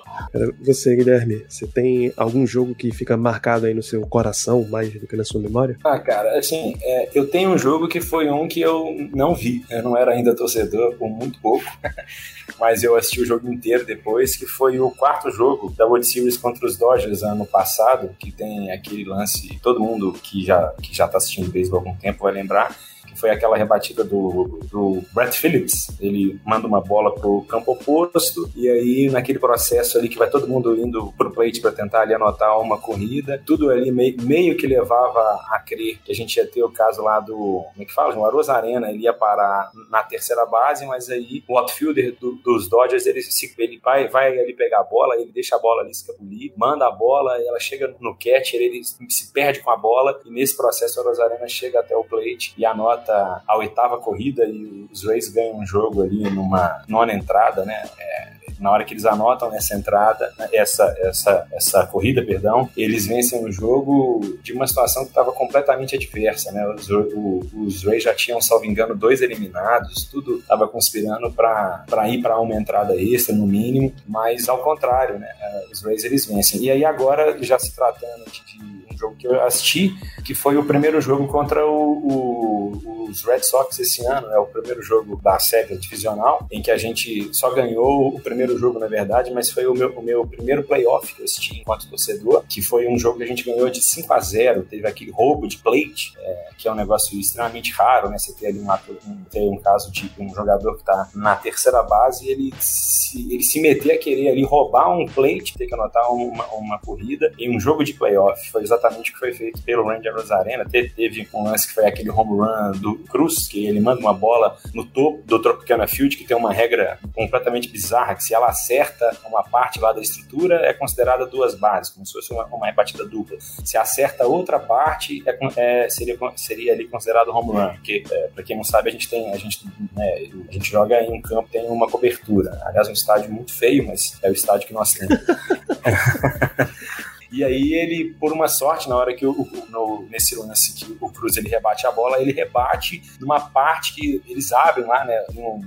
Você, Guilherme, você tem algum jogo que fica marcado aí no seu coração mais do que na sua memória? Ah, cara, assim, é, eu tenho um jogo que foi um que eu não vi. Eu não era ainda torcedor por muito pouco, [laughs] mas eu assisti o jogo inteiro depois, que foi o quarto jogo da World Series contra os Dodgers ano passado, que tem aquele lance, todo mundo que já, que já tá assistindo beisebol há algum tempo vai lembrar, foi aquela rebatida do, do Brett Phillips. Ele manda uma bola pro campo oposto e aí naquele processo ali que vai todo mundo indo pro plate para tentar ali anotar uma corrida, tudo ali meio, meio que levava a crer que a gente ia ter o caso lá do, como é que fala? Arosa Arena, ele ia parar na terceira base, mas aí o outfielder do, dos Dodgers, ele, ele vai, vai ali pegar a bola, ele deixa a bola ali escapulir, manda a bola, ela chega no catcher, ele se perde com a bola e nesse processo o Arena chega até o plate e anota a oitava corrida e os Rays ganham um jogo ali numa nona entrada, né? É, na hora que eles anotam essa entrada, essa, essa, essa corrida, perdão, eles vencem o jogo de uma situação que estava completamente adversa, né? Os, o, os Rays já tinham, salvo engano, dois eliminados, tudo estava conspirando para ir para uma entrada extra, no mínimo, mas ao contrário, né? Os Rays eles vencem. E aí agora, já se tratando de um jogo que eu assisti, que foi o primeiro jogo contra o, o, os Red Sox esse ano, é né? o primeiro jogo da série divisional, em que a gente só ganhou o primeiro jogo, na verdade, mas foi o meu, o meu primeiro playoff que eu assisti enquanto torcedor, que foi um jogo que a gente ganhou de 5 a 0 teve aquele roubo de plate, é, que é um negócio extremamente raro, né? Você ter ali um, um, um caso de um jogador que está na terceira base e ele se, ele se meter a querer ali roubar um plate, ter que anotar uma, uma corrida em um jogo de playoff. Foi exatamente o que foi feito pelo Rangers Arena. Teve, teve um lance que foi aquele home run do Cruz, que ele manda uma bola no topo do Tropicana Field, que tem uma regra completamente bizarra, que se ela acerta uma parte lá da estrutura, é considerada duas bases, como se fosse uma, uma dupla. Se acerta outra parte, é, é, seria, seria ali considerado home run, porque, é, para quem não sabe, a gente tem, a gente, né, a gente joga em um campo, tem uma cobertura. Aliás, um estádio muito feio, mas é o estádio que nós temos. [laughs] E aí ele, por uma sorte, na hora que o, no, nesse lance que o Cruz ele rebate a bola, ele rebate numa parte que eles abrem lá, né? Numa,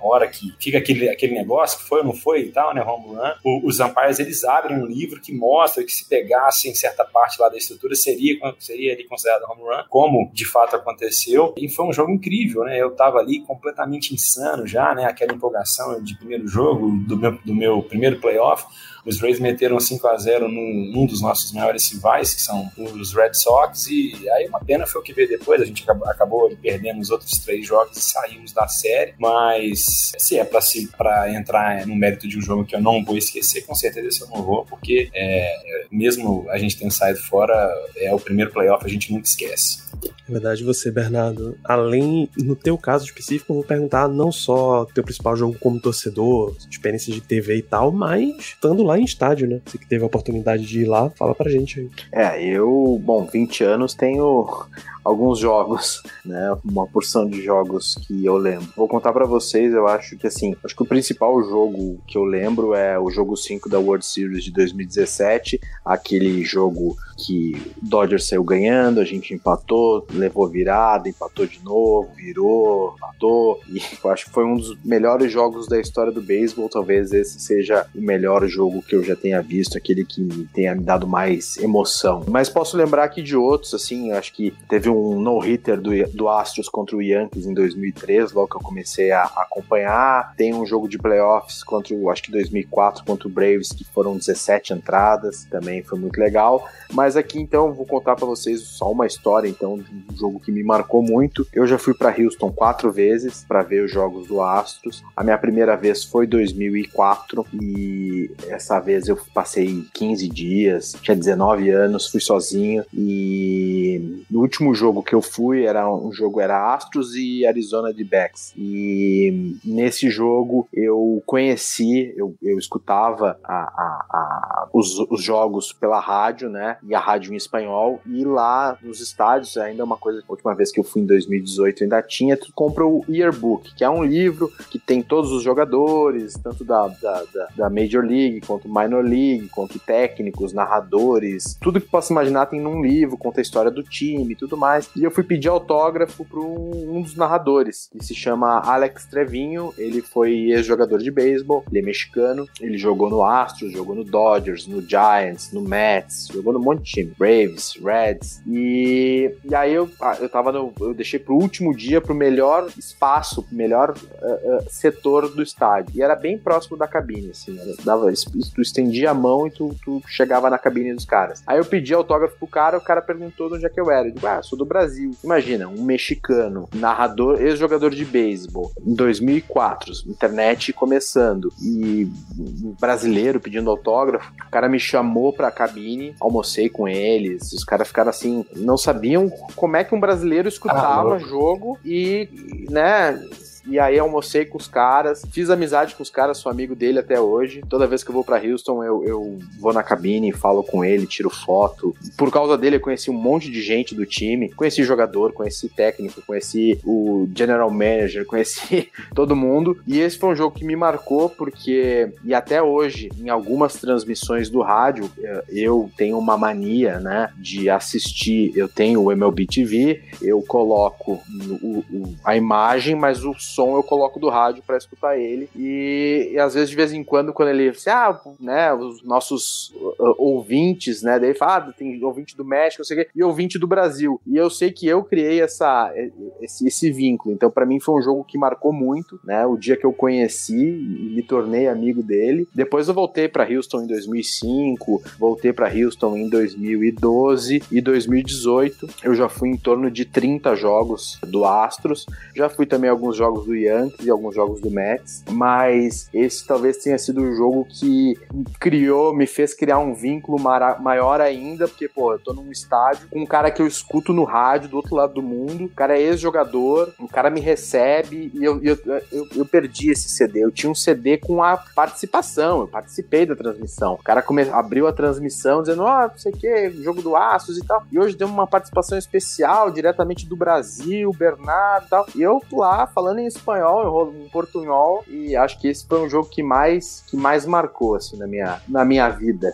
hora que fica aquele, aquele negócio que foi ou não foi e tal, né? Run. O, os umpires eles abrem um livro que mostra que se pegasse em certa parte lá da estrutura seria, seria ali considerado home run, como de fato aconteceu. E foi um jogo incrível, né? Eu tava ali completamente insano já, né? Aquela empolgação de primeiro jogo, do meu, do meu primeiro playoff os Rays meteram 5 a 0 num, num, dos nossos maiores rivais, que são os Red Sox, e aí uma pena foi o que veio depois, a gente acabou, acabou perdendo os outros três jogos e saímos da série, mas se é para entrar no mérito de um jogo que eu não vou esquecer, com certeza esse eu não vou, porque é, mesmo a gente tendo saído fora, é o primeiro playoff, a gente nunca esquece. É verdade, você, Bernardo. Além, no teu caso específico, eu vou perguntar não só teu principal jogo como torcedor, experiência de TV e tal, mas estando lá em estádio, né? Você que teve a oportunidade de ir lá, fala pra gente aí. É, eu, bom, 20 anos tenho alguns jogos, [laughs] né? Uma porção de jogos que eu lembro. Vou contar para vocês, eu acho que assim, acho que o principal jogo que eu lembro é o jogo 5 da World Series de 2017, aquele jogo que Dodgers saiu ganhando, a gente empatou, levou virada, empatou de novo, virou, empatou, e eu acho que foi um dos melhores jogos da história do beisebol, talvez esse seja o melhor jogo que eu já tenha visto, aquele que tenha me dado mais emoção. Mas posso lembrar aqui de outros, assim, acho que teve um no-hitter do, do Astros contra o Yankees em 2003, logo que eu comecei a, acompanhar. Tem um jogo de playoffs contra o, acho que 2004, contra o Braves, que foram 17 entradas, também foi muito legal. Mas aqui então vou contar para vocês só uma história então de um jogo que me marcou muito. Eu já fui para Houston quatro vezes para ver os jogos do Astros. A minha primeira vez foi 2004 e essa vez eu passei 15 dias, tinha 19 anos, fui sozinho e no último jogo que eu fui era um jogo era Astros e Arizona de Backs. E nesse jogo eu conheci, eu, eu escutava a, a, a, os, os jogos pela rádio, né? E a rádio em espanhol. E lá nos estádios, ainda é uma coisa, a última vez que eu fui em 2018 ainda tinha, tu compra o Yearbook, que é um livro que tem todos os jogadores, tanto da, da, da, da Major League quanto Minor League, quanto técnicos, narradores, tudo que possa imaginar tem num livro, conta a história do time e tudo mais. E eu fui pedir autógrafo para um dos narradores, que se chama Alex Trevinho. Ele foi ex-jogador de beisebol, ele é mexicano, ele jogou no Astros, jogou no Dodgers, no Giants, no Mets, jogou no monte de time, Braves, Reds. E, e aí eu, ah, eu tava no. Eu deixei pro último dia, pro melhor espaço, melhor uh, uh, setor do estádio. E era bem próximo da cabine, assim. Era, dava, tu estendia a mão e tu, tu chegava na cabine dos caras. Aí eu pedi autógrafo pro cara, o cara perguntou de onde é que eu era. Eu digo, ah, sou do Brasil. Imagina, um mexicano, narrador, ex-jogador de beisebol, em 2004, internet começando, e um brasileiro pedindo autógrafo. O cara me chamou pra cabine, almocei com eles, os caras ficaram assim, não sabiam como é que um brasileiro escutava ah, jogo e, né, e aí almocei com os caras, fiz amizade com os caras, sou amigo dele até hoje. Toda vez que eu vou para Houston, eu, eu vou na cabine, falo com ele, tiro foto. Por causa dele, eu conheci um monte de gente do time. Conheci jogador, conheci técnico, conheci o general manager, [laughs] conheci todo mundo. E esse foi um jogo que me marcou porque, e até hoje, em algumas transmissões do rádio, eh, eu tenho uma mania, né, de assistir. Eu tenho o MLB TV, eu coloco o, o, a imagem, mas o som eu coloco do rádio para escutar ele. E, e, às vezes, de vez em quando, quando ele assim, ah, né, os nossos uh, ouvintes, né, daí fala, ah, tem ouvinte do México, sei e ouvinte do Brasil. E eu sei que eu criei essa, esse, esse vínculo. Então, para mim, foi um jogo que marcou muito, né, o dia que eu conheci e me tornei amigo dele. Depois eu voltei para Houston em 2005, voltei para Houston em 2012 e 2018. Eu já fui em torno de 30 jogos do Astros. Já fui também alguns jogos jogos do Yankees e alguns jogos do Mets, mas esse talvez tenha sido o jogo que criou, me fez criar um vínculo maior ainda, porque, pô, eu tô num estádio com um cara que eu escuto no rádio do outro lado do mundo, o cara é ex-jogador, o cara me recebe e eu, eu, eu, eu, perdi esse CD. Eu tinha um CD com a participação, eu participei da transmissão. O cara come, abriu a transmissão dizendo, oh, não sei o que, jogo do Astros e tal. E hoje deu uma participação especial diretamente do Brasil, Bernardo e tal. E eu lá falando em espanhol, em portunhol, e acho que esse foi um jogo que mais, que mais marcou, assim, na minha, na minha vida.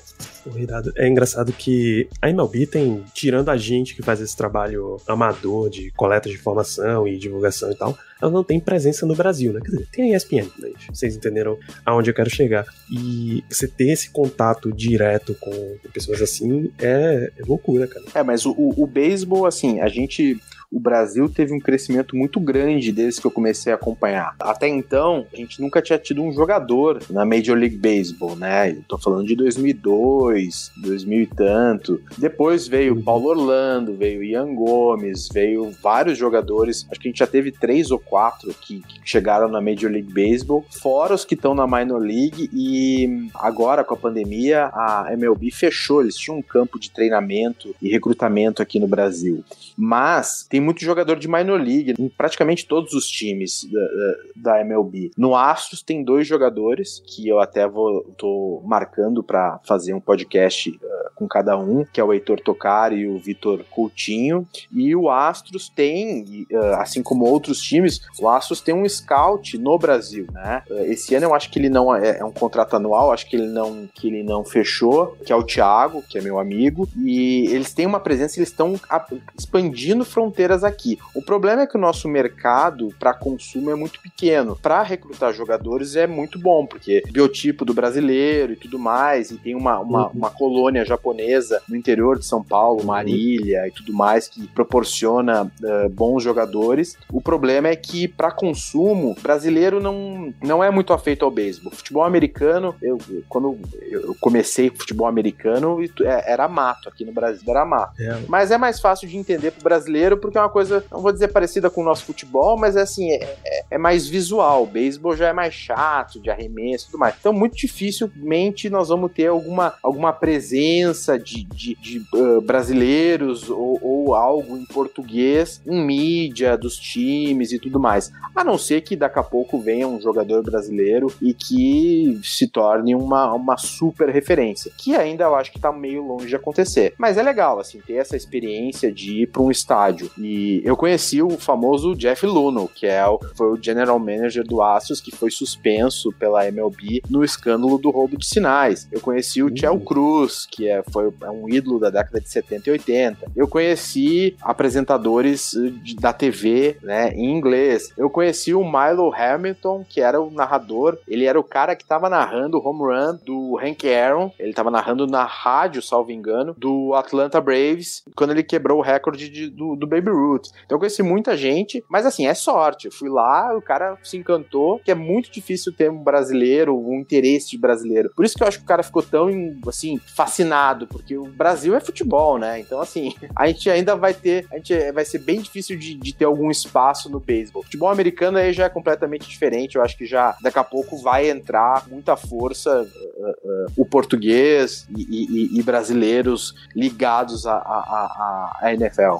É engraçado que a MLB tem, tirando a gente que faz esse trabalho amador de coleta de informação e divulgação e tal, ela não tem presença no Brasil, né? Quer dizer, tem a ESPN, mas vocês entenderam aonde eu quero chegar. E você ter esse contato direto com pessoas assim é, é loucura, cara. É, mas o, o, o beisebol, assim, a gente o Brasil teve um crescimento muito grande desde que eu comecei a acompanhar. Até então, a gente nunca tinha tido um jogador na Major League Baseball, né? Eu tô falando de 2002, 2000 e tanto. Depois veio Paulo Orlando, veio Ian Gomes, veio vários jogadores. Acho que a gente já teve três ou quatro que, que chegaram na Major League Baseball, fora os que estão na Minor League. E agora, com a pandemia, a MLB fechou. Eles tinham um campo de treinamento e recrutamento aqui no Brasil. Mas tem muito jogador de minor league em praticamente todos os times da, da, MLB. No Astros tem dois jogadores que eu até vou tô marcando para fazer um podcast uh, com cada um, que é o Heitor Tocari e o Vitor Coutinho. E o Astros tem, uh, assim como outros times, o Astros tem um scout no Brasil, né? Uh, esse ano eu acho que ele não é, é, um contrato anual, acho que ele não que ele não fechou, que é o Thiago, que é meu amigo, e eles têm uma presença, eles estão expandindo fronteiras aqui. O problema é que o nosso mercado para consumo é muito pequeno. Para recrutar jogadores é muito bom, porque biotipo do brasileiro e tudo mais, e tem uma, uma, uhum. uma colônia japonesa no interior de São Paulo, Marília uhum. e tudo mais, que proporciona uh, bons jogadores. O problema é que para consumo, brasileiro não, não é muito afeito ao beisebol. Futebol americano, eu, quando eu comecei futebol americano, é, era mato, aqui no Brasil era mato. É. Mas é mais fácil de entender pro brasileiro porque é uma coisa, não vou dizer parecida com o nosso futebol, mas é assim, é, é, é mais visual. O beisebol já é mais chato, de arremesso e tudo mais. Então, muito dificilmente nós vamos ter alguma, alguma presença de, de, de uh, brasileiros ou, ou, algo em português em mídia dos times e tudo mais. A não ser que daqui a pouco venha um jogador brasileiro e que se torne uma, uma super referência, que ainda eu acho que tá meio longe de acontecer. Mas é legal, assim, ter essa experiência de ir para um estádio e eu conheci o famoso Jeff Luno, que é o, foi o general manager do Astros, que foi suspenso pela MLB no escândalo do roubo de sinais. Eu conheci o uhum. Chel Cruz, que é, foi é um ídolo da década de 70 e 80. Eu conheci apresentadores eh, de, da TV, né, em inglês. Eu conheci o Milo Hamilton, que era o narrador. Ele era o cara que estava narrando o home run do Hank Aaron. Ele estava narrando na rádio, salvo engano, do Atlanta Braves, quando ele quebrou o recorde de, do, do Baby Ruth. Então eu conheci muita gente, mas assim, é sorte. Eu fui lá, o cara se encantou, que é muito difícil ter um brasileiro, um interesse de brasileiro. Por isso que eu acho que o cara ficou tão, assim, fascinado, porque o Brasil é futebol, né? Então, assim, [laughs] a gente ainda vai ter, a gente vai ser bem difícil de, de ter algum espaço no beisebol. Futebol americano aí já é completamente diferente. Eu acho que já daqui a pouco vai entrar muita força uh, uh, o português e, e, e, brasileiros ligados à NFL.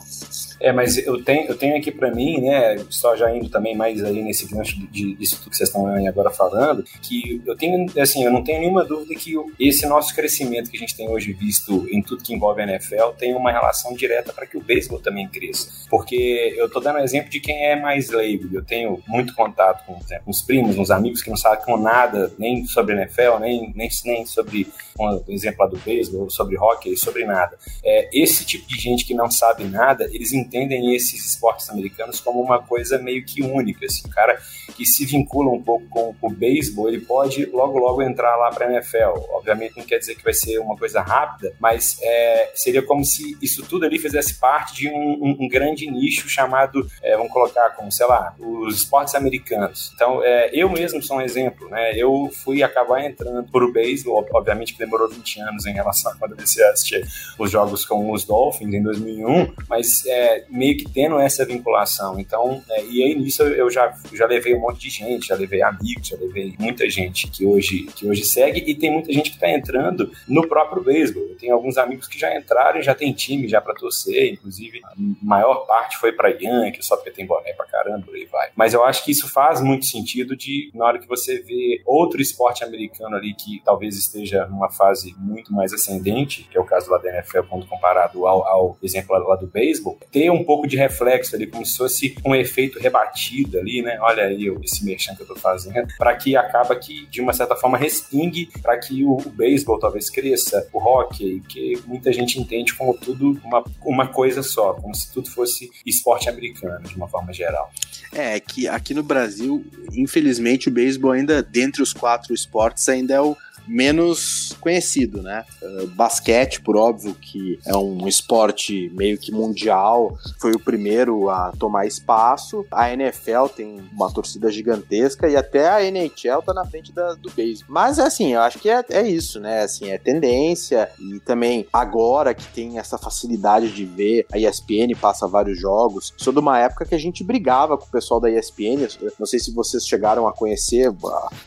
É, mas eu tenho, eu tenho aqui para mim, né, só já indo também mais aí nesse gancho de, disso que vocês estão agora falando, que eu tenho, assim, eu não tenho nenhuma dúvida que esse nosso crescimento que a gente tem hoje visto em tudo que envolve a NFL tem uma relação direta para que o beisebol também cresça. Porque eu tô dando exemplo de quem é mais leigo. Eu tenho muito contato com, exemplo, uns primos, uns amigos que não sabem nada nem sobre NFL, nem, nem, nem sobre, um exemplo lá do beisebol, sobre hockey, sobre nada. É, esse tipo de gente que não sabe nada, eles entendem esses esportes americanos como uma coisa meio que única. Assim, o cara que se vincula um pouco com o beisebol, ele pode logo logo entrar lá para a NFL. Obviamente não quer dizer que vai ser uma coisa rápida, mas é, seria como se isso tudo ali fizesse parte de um, um, um grande nicho chamado, é, vamos colocar como, sei lá, os esportes americanos. Então, é, eu mesmo sou um exemplo, né? Eu fui acabar entrando para o beisebol, obviamente que demorou 20 anos em relação a quando eu comecei a assistir os jogos com os Dolphins em 2001, mas é, meio que tendo essa vinculação. Então, é, e aí nisso eu já, já levei um monte de gente, já levei amigos, já levei muita gente que hoje, que hoje segue e tem muita gente que está entrando no próprio beisebol. Eu tenho alguns amigos que já entraram e já tem time já para torcer, inclusive a maior parte foi para Yankee, só porque tem boné pra caramba, por aí vai. Mas eu acho que isso faz muito sentido de, na hora que você vê outro esporte americano ali que talvez esteja numa fase muito mais ascendente, que é o caso lá da NFL, quando comparado ao, ao exemplo lá do beisebol, ter um pouco de reflexo ali, como se fosse um efeito rebatido ali, né? Olha aí esse merchan que eu tô fazendo, para que acaba que, de uma certa forma, respingue para que o, o beisebol talvez cresça, o hockey, que muita gente entende como tudo uma, uma coisa só, como se tudo fosse esporte americano, de uma forma geral. É, que aqui no Brasil, infelizmente, o beisebol ainda, dentre os quatro esportes, ainda é o menos conhecido, né? Uh, basquete, por óbvio, que é um esporte meio que mundial, foi o primeiro a tomar espaço. A NFL tem uma torcida gigantesca e até a NHL tá na frente da, do beisebol. Mas assim, eu acho que é, é isso, né? Assim, é tendência e também agora que tem essa facilidade de ver, a ESPN passa vários jogos. Sou de uma época que a gente brigava com o pessoal da ESPN, não sei se vocês chegaram a conhecer,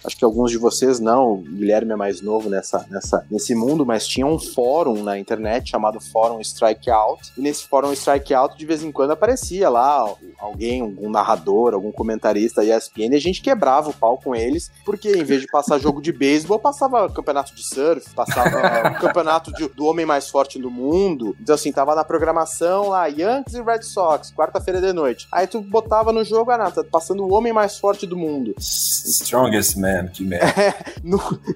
acho que alguns de vocês não, o Guilherme é mais mais novo nessa, nessa, nesse mundo, mas tinha um fórum na internet chamado Fórum Strikeout. E nesse Fórum Strikeout, de vez em quando aparecia lá alguém, algum narrador, algum comentarista da ESPN, e a gente quebrava o pau com eles, porque em vez de passar jogo de beisebol, passava campeonato de surf, passava [laughs] campeonato de, do homem mais forte do mundo. Então, assim, tava na programação lá, Yankees e Red Sox, quarta-feira de noite. Aí tu botava no jogo, ah, não, tá passando o homem mais forte do mundo. Strongest man, que merda. [laughs] É,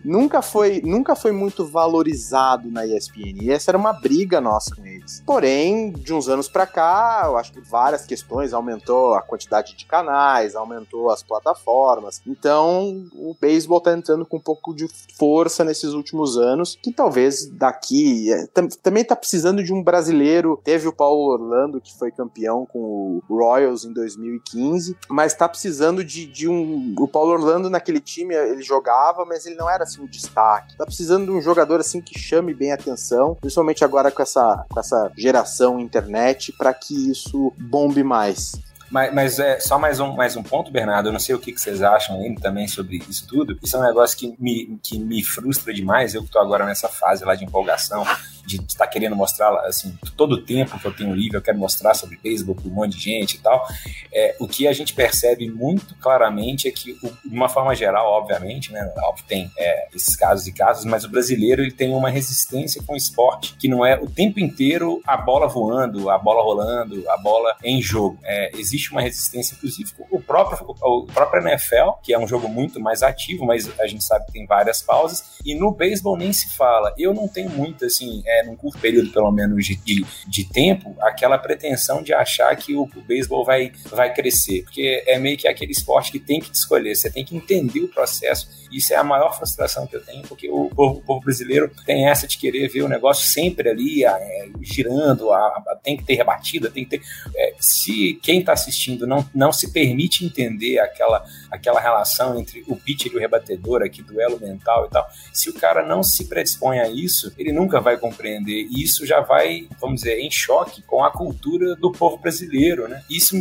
nunca foi, nunca foi muito valorizado na ESPN. E essa era uma briga nossa com eles. Porém, de uns anos para cá, eu acho que várias questões aumentou a quantidade de canais, aumentou as plataformas. Então, o beisebol tá entrando com um pouco de força nesses últimos anos, que talvez daqui é, também tá precisando de um brasileiro. Teve o Paulo Orlando que foi campeão com o Royals em 2015, mas tá precisando de, de um o Paulo Orlando naquele time, ele jogava, mas ele não era assim um destaque. Tá precisando de um jogador assim que chame bem a atenção, principalmente agora com essa, com essa geração internet, para que isso bombe mais. Mas, mas, é só mais um, mais um ponto, Bernardo. Eu não sei o que, que vocês acham ainda também sobre isso tudo. Isso é um negócio que me, que me frustra demais. Eu que tô agora nessa fase lá de empolgação de estar querendo mostrar, assim, todo o tempo que eu tenho livre, eu quero mostrar sobre beisebol para um monte de gente e tal. É, o que a gente percebe muito claramente é que, de uma forma geral, obviamente, né, óbvio, tem é, esses casos e casos, mas o brasileiro ele tem uma resistência com o esporte que não é o tempo inteiro a bola voando, a bola rolando, a bola em jogo. É, existe uma resistência, inclusive, o próprio, o próprio NFL, que é um jogo muito mais ativo, mas a gente sabe que tem várias pausas, e no beisebol nem se fala. Eu não tenho muito, assim, é, num curto período, pelo menos, de, de, de tempo, aquela pretensão de achar que o, o beisebol vai, vai crescer. Porque é meio que aquele esporte que tem que escolher, você tem que entender o processo. Isso é a maior frustração que eu tenho, porque o povo, o povo brasileiro tem essa de querer ver o negócio sempre ali, é, girando, a, a, tem que ter rebatida, tem que ter. É, se quem está assistindo não, não se permite entender aquela, aquela relação entre o pitcher e o rebatedor, aqui, duelo mental e tal, se o cara não se predispõe a isso, ele nunca vai compreender. E isso já vai, vamos dizer, em choque com a cultura do povo brasileiro, né? Isso,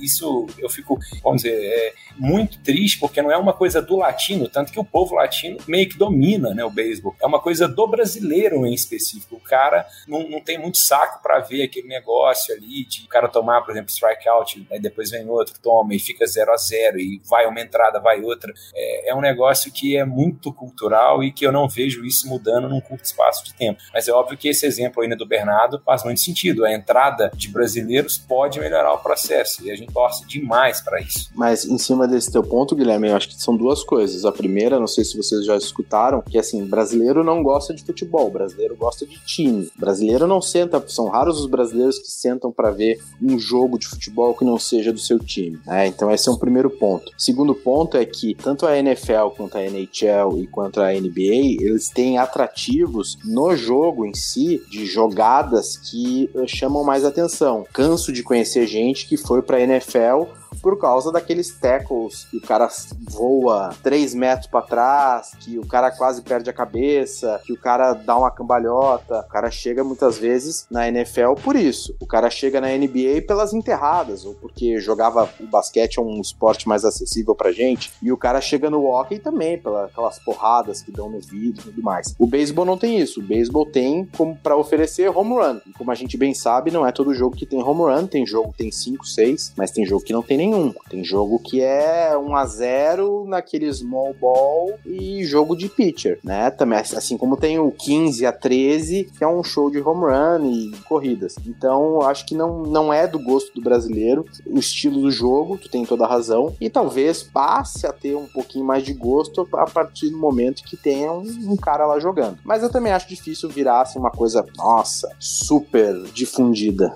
isso eu fico, vamos dizer, é muito triste porque não é uma coisa do latino, tanto que o povo latino meio que domina, né, o beisebol. É uma coisa do brasileiro em específico. O cara não, não tem muito saco para ver aquele negócio ali de o cara tomar, por exemplo, strikeout, aí depois vem outro, toma e fica 0 a 0 e vai uma entrada, vai outra. É, é um negócio que é muito cultural e que eu não vejo isso mudando num curto espaço de tempo. Mas é óbvio que esse exemplo ainda do Bernardo faz muito sentido. A entrada de brasileiros pode melhorar o processo e a gente torce demais para isso. Mas em cima desse teu ponto, Guilherme, eu acho que são duas coisas. A primeira, não sei se vocês já escutaram, que assim, brasileiro não gosta de futebol, brasileiro gosta de time. Brasileiro não senta, são raros os brasileiros que sentam para ver um jogo de futebol que não seja do seu time. Né? Então esse é um primeiro ponto. Segundo ponto é que tanto a NFL quanto a NHL e quanto a NBA, eles têm atrativos no jogo em si de jogadas que chamam mais atenção. Canso de conhecer gente que foi para NFL por causa daqueles tackles que o cara voa 3 metros para trás, que o cara quase perde a cabeça, que o cara dá uma cambalhota. O cara chega muitas vezes na NFL por isso. O cara chega na NBA pelas enterradas, ou porque jogava o basquete é um esporte mais acessível pra gente. E o cara chega no hockey também, pelas porradas que dão no vidro e tudo mais. O beisebol não tem isso. O beisebol tem como para oferecer home run. E como a gente bem sabe, não é todo jogo que tem home run. Tem jogo que tem 5, 6, mas tem jogo que não tem nenhum. Tem jogo que é 1 a 0 naquele small ball e jogo de pitcher, né? Também assim como tem o 15 a 13, que é um show de home run e corridas. Então, acho que não, não é do gosto do brasileiro o estilo do jogo, tu tem toda a razão, e talvez passe a ter um pouquinho mais de gosto a partir do momento que tenha um, um cara lá jogando. Mas eu também acho difícil virar assim, uma coisa, nossa, super difundida.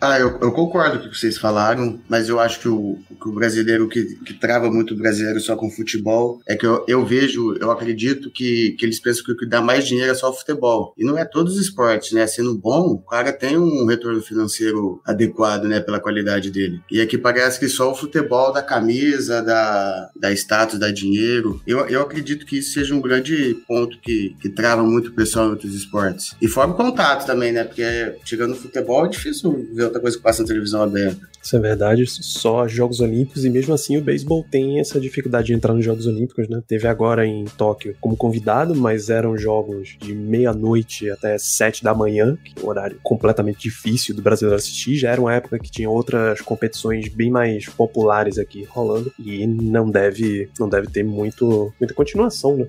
Ah, eu, eu, concordo com o que vocês falaram, mas eu acho que o, que o brasileiro que, que trava muito o brasileiro só com futebol é que eu, eu vejo, eu acredito que, que eles pensam que o que dá mais dinheiro é só o futebol. E não é todos os esportes, né? Sendo bom, o cara tem um retorno financeiro adequado, né? Pela qualidade dele. E aqui parece que só o futebol da camisa, da, da status, dá dinheiro. Eu, eu acredito que isso seja um grande ponto que, que trava muito o pessoal em outros esportes. E fora o contato também, né? Porque chegando no futebol é difícil ver outra coisa que passa na televisão aberta. Isso é verdade, só Jogos Olímpicos e mesmo assim o beisebol tem essa dificuldade de entrar nos Jogos Olímpicos, né? Teve agora em Tóquio como convidado, mas eram jogos de meia-noite até sete da manhã, que é um horário completamente difícil do brasileiro assistir. Já era uma época que tinha outras competições bem mais populares aqui rolando e não deve, não deve ter muito, muita continuação, né?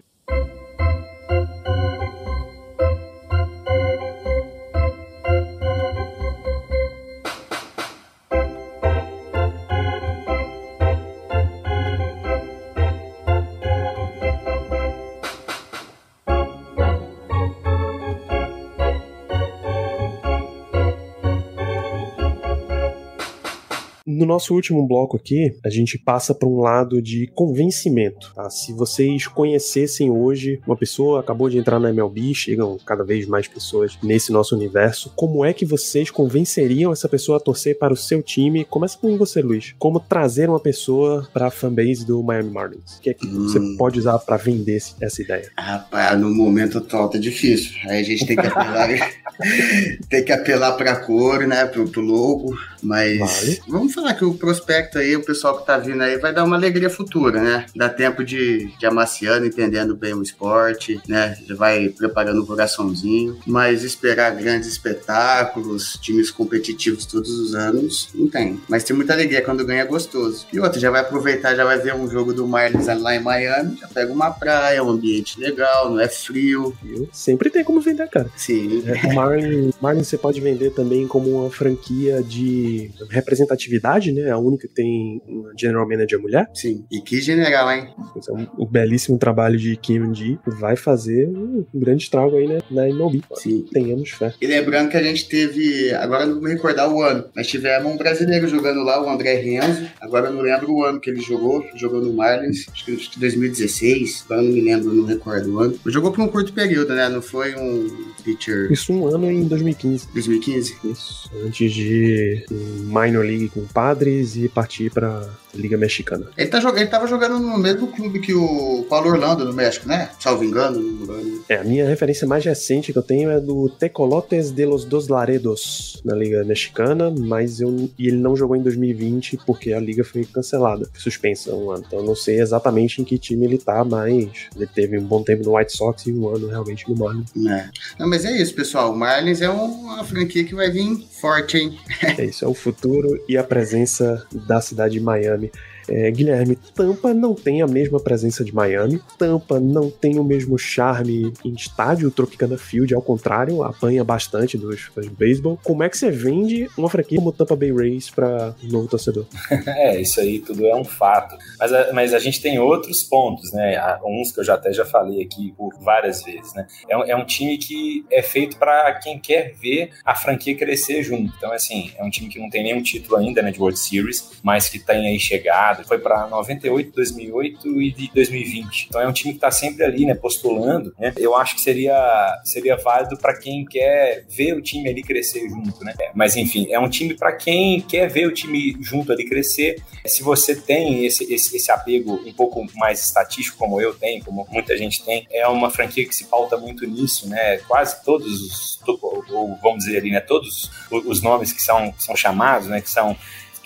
Nosso último bloco aqui, a gente passa para um lado de convencimento. Tá? Se vocês conhecessem hoje uma pessoa acabou de entrar na MLB, chegam cada vez mais pessoas nesse nosso universo, como é que vocês convenceriam essa pessoa a torcer para o seu time? Começa com você, Luiz. Como trazer uma pessoa para a fanbase do Miami Marlins? O que é que hum. você pode usar para vender essa ideia? Rapaz, no momento atual tá difícil. Aí a gente tem que apelar, [laughs] tem que apelar para a cor, né, pro, pro logo, mas vale. vamos falar que o prospecto aí, o pessoal que tá vindo aí, vai dar uma alegria futura, né? Dá tempo de, de amaciando, entendendo bem o esporte, né? Já vai preparando o coraçãozinho. Mas esperar grandes espetáculos, times competitivos todos os anos, não tem. Mas tem muita alegria quando ganha é gostoso. E outra, já vai aproveitar, já vai ver um jogo do Marlins lá em Miami, já pega uma praia, um ambiente legal, não é frio. Sempre tem como vender, cara. Sim. É, Marlins, Marlins você pode vender também como uma franquia de representatividade né? A única que tem uma general manager mulher. Sim. E que general, hein? Então, o belíssimo trabalho de Kim G vai fazer um grande estrago aí né, na MLB. Sim. Tenhamos fé. E lembrando que a gente teve, agora não vou me recordar o ano, mas tivemos um brasileiro jogando lá, o André Renzo. Agora eu não lembro o ano que ele jogou, jogou no Marlins, acho que, acho que 2016, agora não me lembro, não recordo o ano. Jogou por um curto período, né? Não foi um pitcher. Isso um ano em 2015. 2015? Isso. Antes de minor league com o E partir para Liga Mexicana. Ele, tá, ele tava jogando no mesmo clube que o Paulo Orlando no México, né? Salvo engano. É, a minha referência mais recente que eu tenho é do Tecolotes de los Dos Laredos na Liga Mexicana, mas eu, e ele não jogou em 2020 porque a liga foi cancelada, suspensa um ano. Então eu não sei exatamente em que time ele tá, mas ele teve um bom tempo no White Sox e um ano realmente no Marlins. É. Não, mas é isso, pessoal. O Marlins é uma franquia que vai vir forte, hein? é isso, é o futuro e a presença da cidade de Miami é, Guilherme, Tampa não tem a mesma presença de Miami, Tampa não tem o mesmo charme em estádio Tropicana Field, ao contrário, apanha bastante dos fãs de beisebol. Como é que você vende uma franquia como Tampa Bay Rays para um novo torcedor? [laughs] é, isso aí tudo é um fato. Mas a, mas a gente tem outros pontos, né? Uns que eu já até já falei aqui por várias vezes, né? É um, é um time que é feito para quem quer ver a franquia crescer junto. Então, assim, é um time que não tem nenhum título ainda, né, de World Series, mas que tem aí chegado Foi para 98, 2008 e de 2020. Então é um time que está sempre ali, né, postulando. Né? Eu acho que seria, seria válido para quem quer ver o time ali crescer junto, né? Mas enfim, é um time para quem quer ver o time junto ali crescer. Se você tem esse, esse, esse apego um pouco mais estatístico, como eu tenho, como muita gente tem, é uma franquia que se pauta muito nisso, né? Quase todos os, ou vamos dizer ali, né? Todos os nomes que são, que são chamados, né? Que são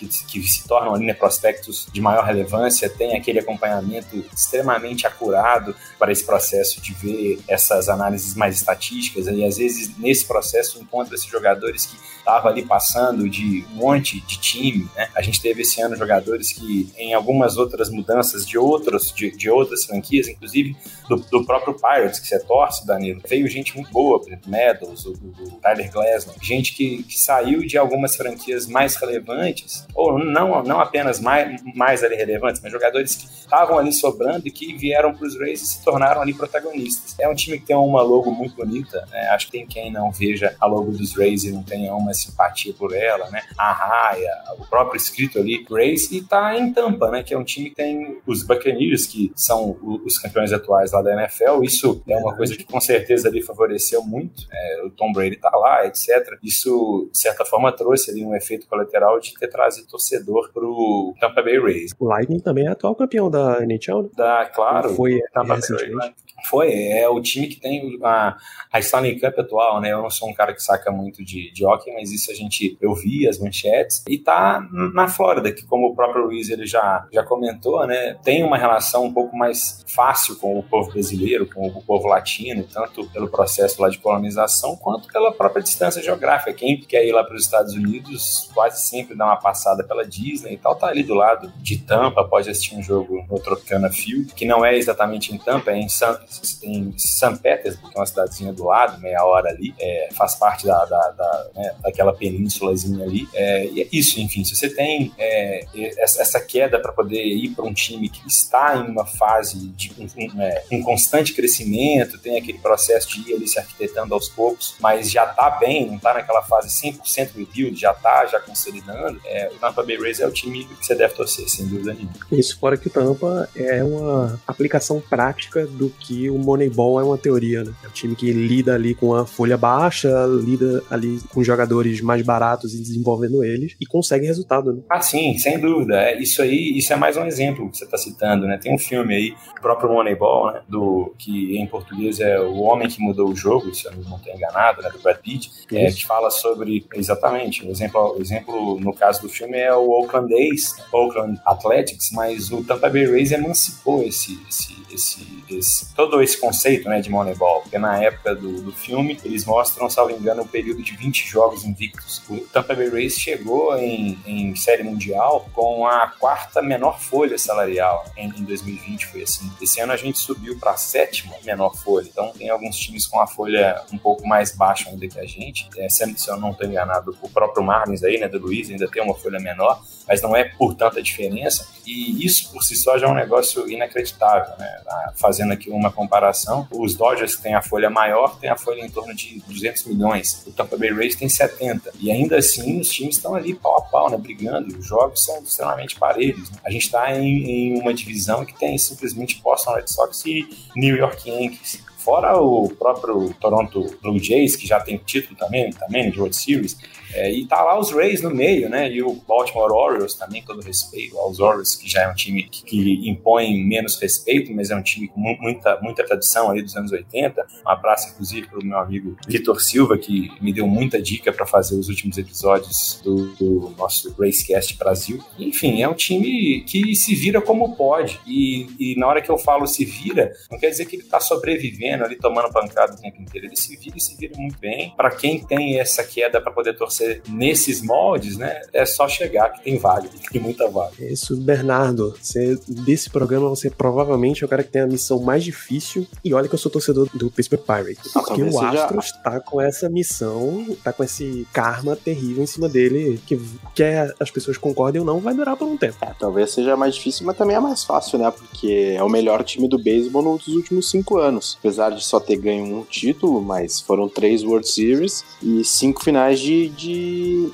que, que, se tornam ali né, prospectos de maior relevância, tem aquele acompanhamento extremamente acurado para esse processo de ver essas análises mais estatísticas, e às vezes nesse processo encontra-se jogadores que estavam ali passando de um monte de time, né? A gente teve esse ano jogadores que em algumas outras mudanças de outros de, de outras franquias, inclusive do, do, próprio Pirates, que você torce, Danilo, veio gente muito boa, por exemplo, Medals, o, o Tyler Glasnow, gente que, que saiu de algumas franquias mais relevantes ou não, não apenas mais, mais ali relevantes, mas jogadores que estavam ali sobrando e que vieram para os Rays e se tornaram ali protagonistas. É um time que tem uma logo muito bonita, né? Acho que tem quem não veja a logo dos Rays e não tenha uma simpatia por ela, né? A raia, o próprio escrito ali, Rays, e tá em Tampa, né? Que é um time que tem os Buccaneers, que são os campeões atuais lá da NFL. Isso é uma coisa que com certeza ali favoreceu muito. É, o Tom Brady tá lá, etc. Isso, de certa forma, trouxe ali um efeito colateral de ter trazido torcedor pro Tampa Bay Rays. O Lightning também é atual campeão da NHL, né? Da, claro. Foi Tampa Bay. Foi, é o time que tem a, a Stanley Cup atual, né? Eu não sou um cara que saca muito de, de hockey, mas isso a gente, eu vi as manchetes, e tá na Flórida, que como o próprio Luiz ele já, já comentou, né? Tem uma relação um pouco mais fácil com o povo brasileiro, com o povo latino, tanto pelo processo lá de colonização, quanto pela própria distância geográfica. Quem quer ir lá para os Estados Unidos quase sempre dá uma passada pela Disney e tal, tá ali do lado de Tampa, pode assistir um jogo no Tropicana Field, que não é exatamente em Tampa, é em San, em St. Petersburg, que é uma cidadezinha do lado, meia hora ali, é, faz parte da, da, da né, daquela penínsulazinha ali. É, e é isso, enfim, se você tem é, essa queda para poder ir para um time que está em uma fase de um, um, é, um, constante crescimento, tem aquele processo de ir ali se arquitetando aos poucos, mas já está bem, não está naquela fase 100% rebuild, já está já consolidando, é, o Tampa Bay Rays é o time que você deve torcer, sem dúvida nenhuma. Isso, fora que o Tampa é uma aplicação prática do que o Moneyball é uma teoria, né? É um time que lida ali com a folha baixa, lida ali com jogadores mais baratos e desenvolvendo eles e consegue resultado, né? Ah, sim, sem dúvida. É, isso aí, isso é mais um exemplo que você está citando, né? Tem um filme aí, o próprio Moneyball, né? Do, que em português é O Homem que Mudou o Jogo, se eu não estou enganado, né? Do Brad Pitt, é, que fala sobre, exatamente, o exemplo, o exemplo no caso do filme é o Oakland A's, Oakland Athletics, mas o Tampa Bay Rays emancipou esse, esse, esse, esse todo esse conceito né, de Moneyball, porque na época do, do filme eles mostram, salvo engano, um período de 20 jogos invictos. O Tampa Bay Rays chegou em, em série mundial com a quarta menor folha salarial em, em 2020 foi assim. Esse ano a gente subiu para a sétima menor folha, então tem alguns times com a folha um pouco mais baixa ainda que a gente. É, se eu não estou enganado, o próprio Marlins aí, né, do Luiz, ainda tem uma folha menor, mas não é por tanta diferença. E isso por si só já é um negócio inacreditável, né? Ah, fazendo aqui uma comparação, os Dodgers têm a folha maior, tem a folha em torno de 200 milhões, o Tampa Bay Rays tem 70. E ainda assim, os times estão ali pau a pau, né? Brigando, os jogos são extremamente parelhos. Né? A gente está em, em uma divisão que tem simplesmente Boston Red Sox e New York Yankees. Fora o próprio Toronto Blue Jays, que já tem título também, também de World Series, é, e tá lá os Rays no meio, né? E o Baltimore Orioles também, todo respeito aos Orioles, que já é um time que, que impõe menos respeito, mas é um time com muita, muita tradição aí dos anos 80. Um abraço, inclusive, para o meu amigo Vitor Silva, que me deu muita dica para fazer os últimos episódios do, do nosso Racecast Brasil. Enfim, é um time que se vira como pode. E, e na hora que eu falo se vira, não quer dizer que ele está sobrevivendo ali, tomando pancada o tempo inteiro. Ele se vira e se vira muito bem. Para quem tem essa queda para poder torcer você nesses moldes, né? É só chegar que tem vaga, tem muita vaga. É isso, Bernardo. Você, desse programa, você provavelmente é o cara que tem a missão mais difícil. E olha que eu sou torcedor do Pittsburgh Pirates. Ah, porque o Astros seja... tá com essa missão, tá com esse karma terrível em cima dele, que quer as pessoas concordem ou não, vai durar por um tempo. É, talvez seja mais difícil, mas também é mais fácil, né? Porque é o melhor time do beisebol nos últimos cinco anos. Apesar apesar de só ter ganho um título, mas foram três World Series e cinco finais de, de,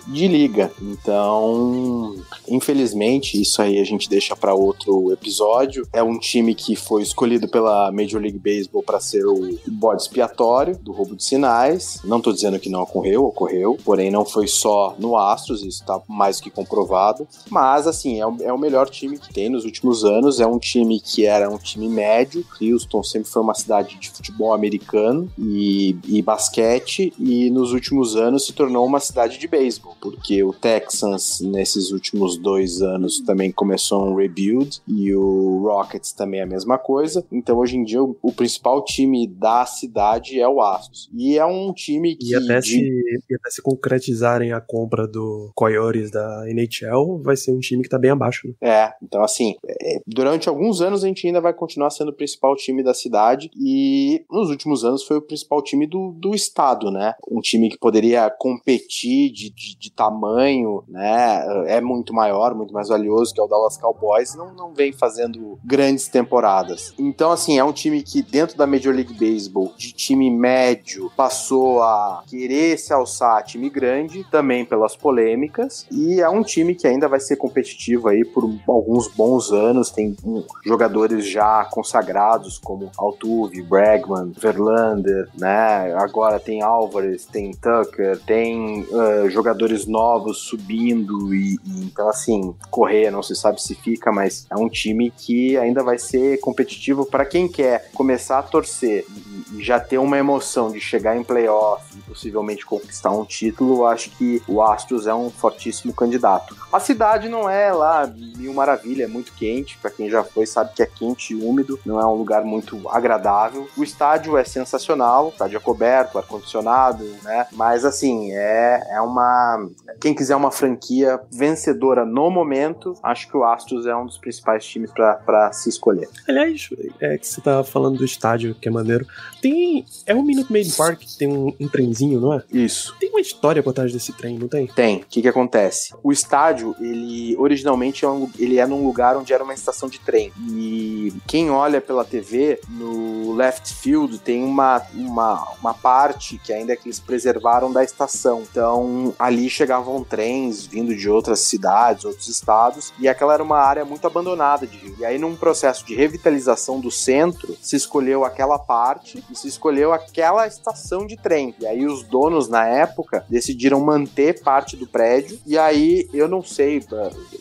de liga. Então, infelizmente, isso aí a gente deixa para outro episódio. É um time que foi escolhido pela Major League Baseball para ser o bode expiatório do roubo de sinais. Não tô dizendo que não ocorreu, ocorreu, porém não foi só no Astros, isso tá mais que comprovado. Mas, assim, é o, é o melhor time que tem nos últimos anos. É um time que era um time médio. Houston sempre foi uma cidade de futebol americano e, e basquete, e nos últimos anos se tornou uma cidade de beisebol, porque o Texans, nesses últimos dois anos, também começou um rebuild, e o Rockets também é a mesma coisa. Então, hoje em dia, o, o principal time da cidade é o Astros. E é um time que. E até, de- se, e até se concretizarem a compra do Coyotes da NHL, vai ser um time que tá bem abaixo. Né? É, então assim, é, durante alguns anos a gente ainda vai continuar sendo o principal time da cidade e nos últimos anos foi o principal time do, do estado, né? Um time que poderia competir de, de, de tamanho, né? É muito maior, muito mais valioso que é o Dallas Cowboys, não, não vem fazendo grandes temporadas. Então, assim, é um time que dentro da Major League Baseball, de time médio, passou a querer se alçar a time grande, também pelas polêmicas, e é um time que ainda vai ser competitivo aí por alguns bons anos, tem um, jogadores já consagrados como Altuve, Bregman, Verlander, né? Agora tem Álvares, tem Tucker, tem uh, jogadores novos subindo e, e, então assim, Correia não se sabe se fica, mas é um time que ainda vai ser competitivo para quem quer começar a torcer e, e já ter uma emoção de chegar em playoff possivelmente conquistar um título, acho que o Astros é um fortíssimo candidato. A cidade não é lá mil maravilha, é muito quente, para quem já foi sabe que é quente e úmido, não é um lugar muito agradável. O estádio é sensacional, o estádio é coberto, ar condicionado, né? Mas assim, é, é uma quem quiser uma franquia vencedora no momento, acho que o Astros é um dos principais times para se escolher. Aliás, é que você tá falando do estádio, que é maneiro. Tem. É o Minute Maid Park tem um, um trenzinho, não é? Isso. Tem uma história por trás desse trem, não tem? Tem. O que que acontece? O estádio, ele originalmente é, um, ele é num lugar onde era uma estação de trem. E quem olha pela TV, no left field tem uma, uma, uma parte que ainda é que eles preservaram da estação. Então, ali chegavam trens vindo de outras cidades, outros estados, e aquela era uma área muito abandonada de Rio. E aí, num processo de revitalização do centro, se escolheu aquela parte e se escolheu aquela estação de trem. E aí, os donos, na época, decidiram manter parte do prédio. E aí, eu não sei,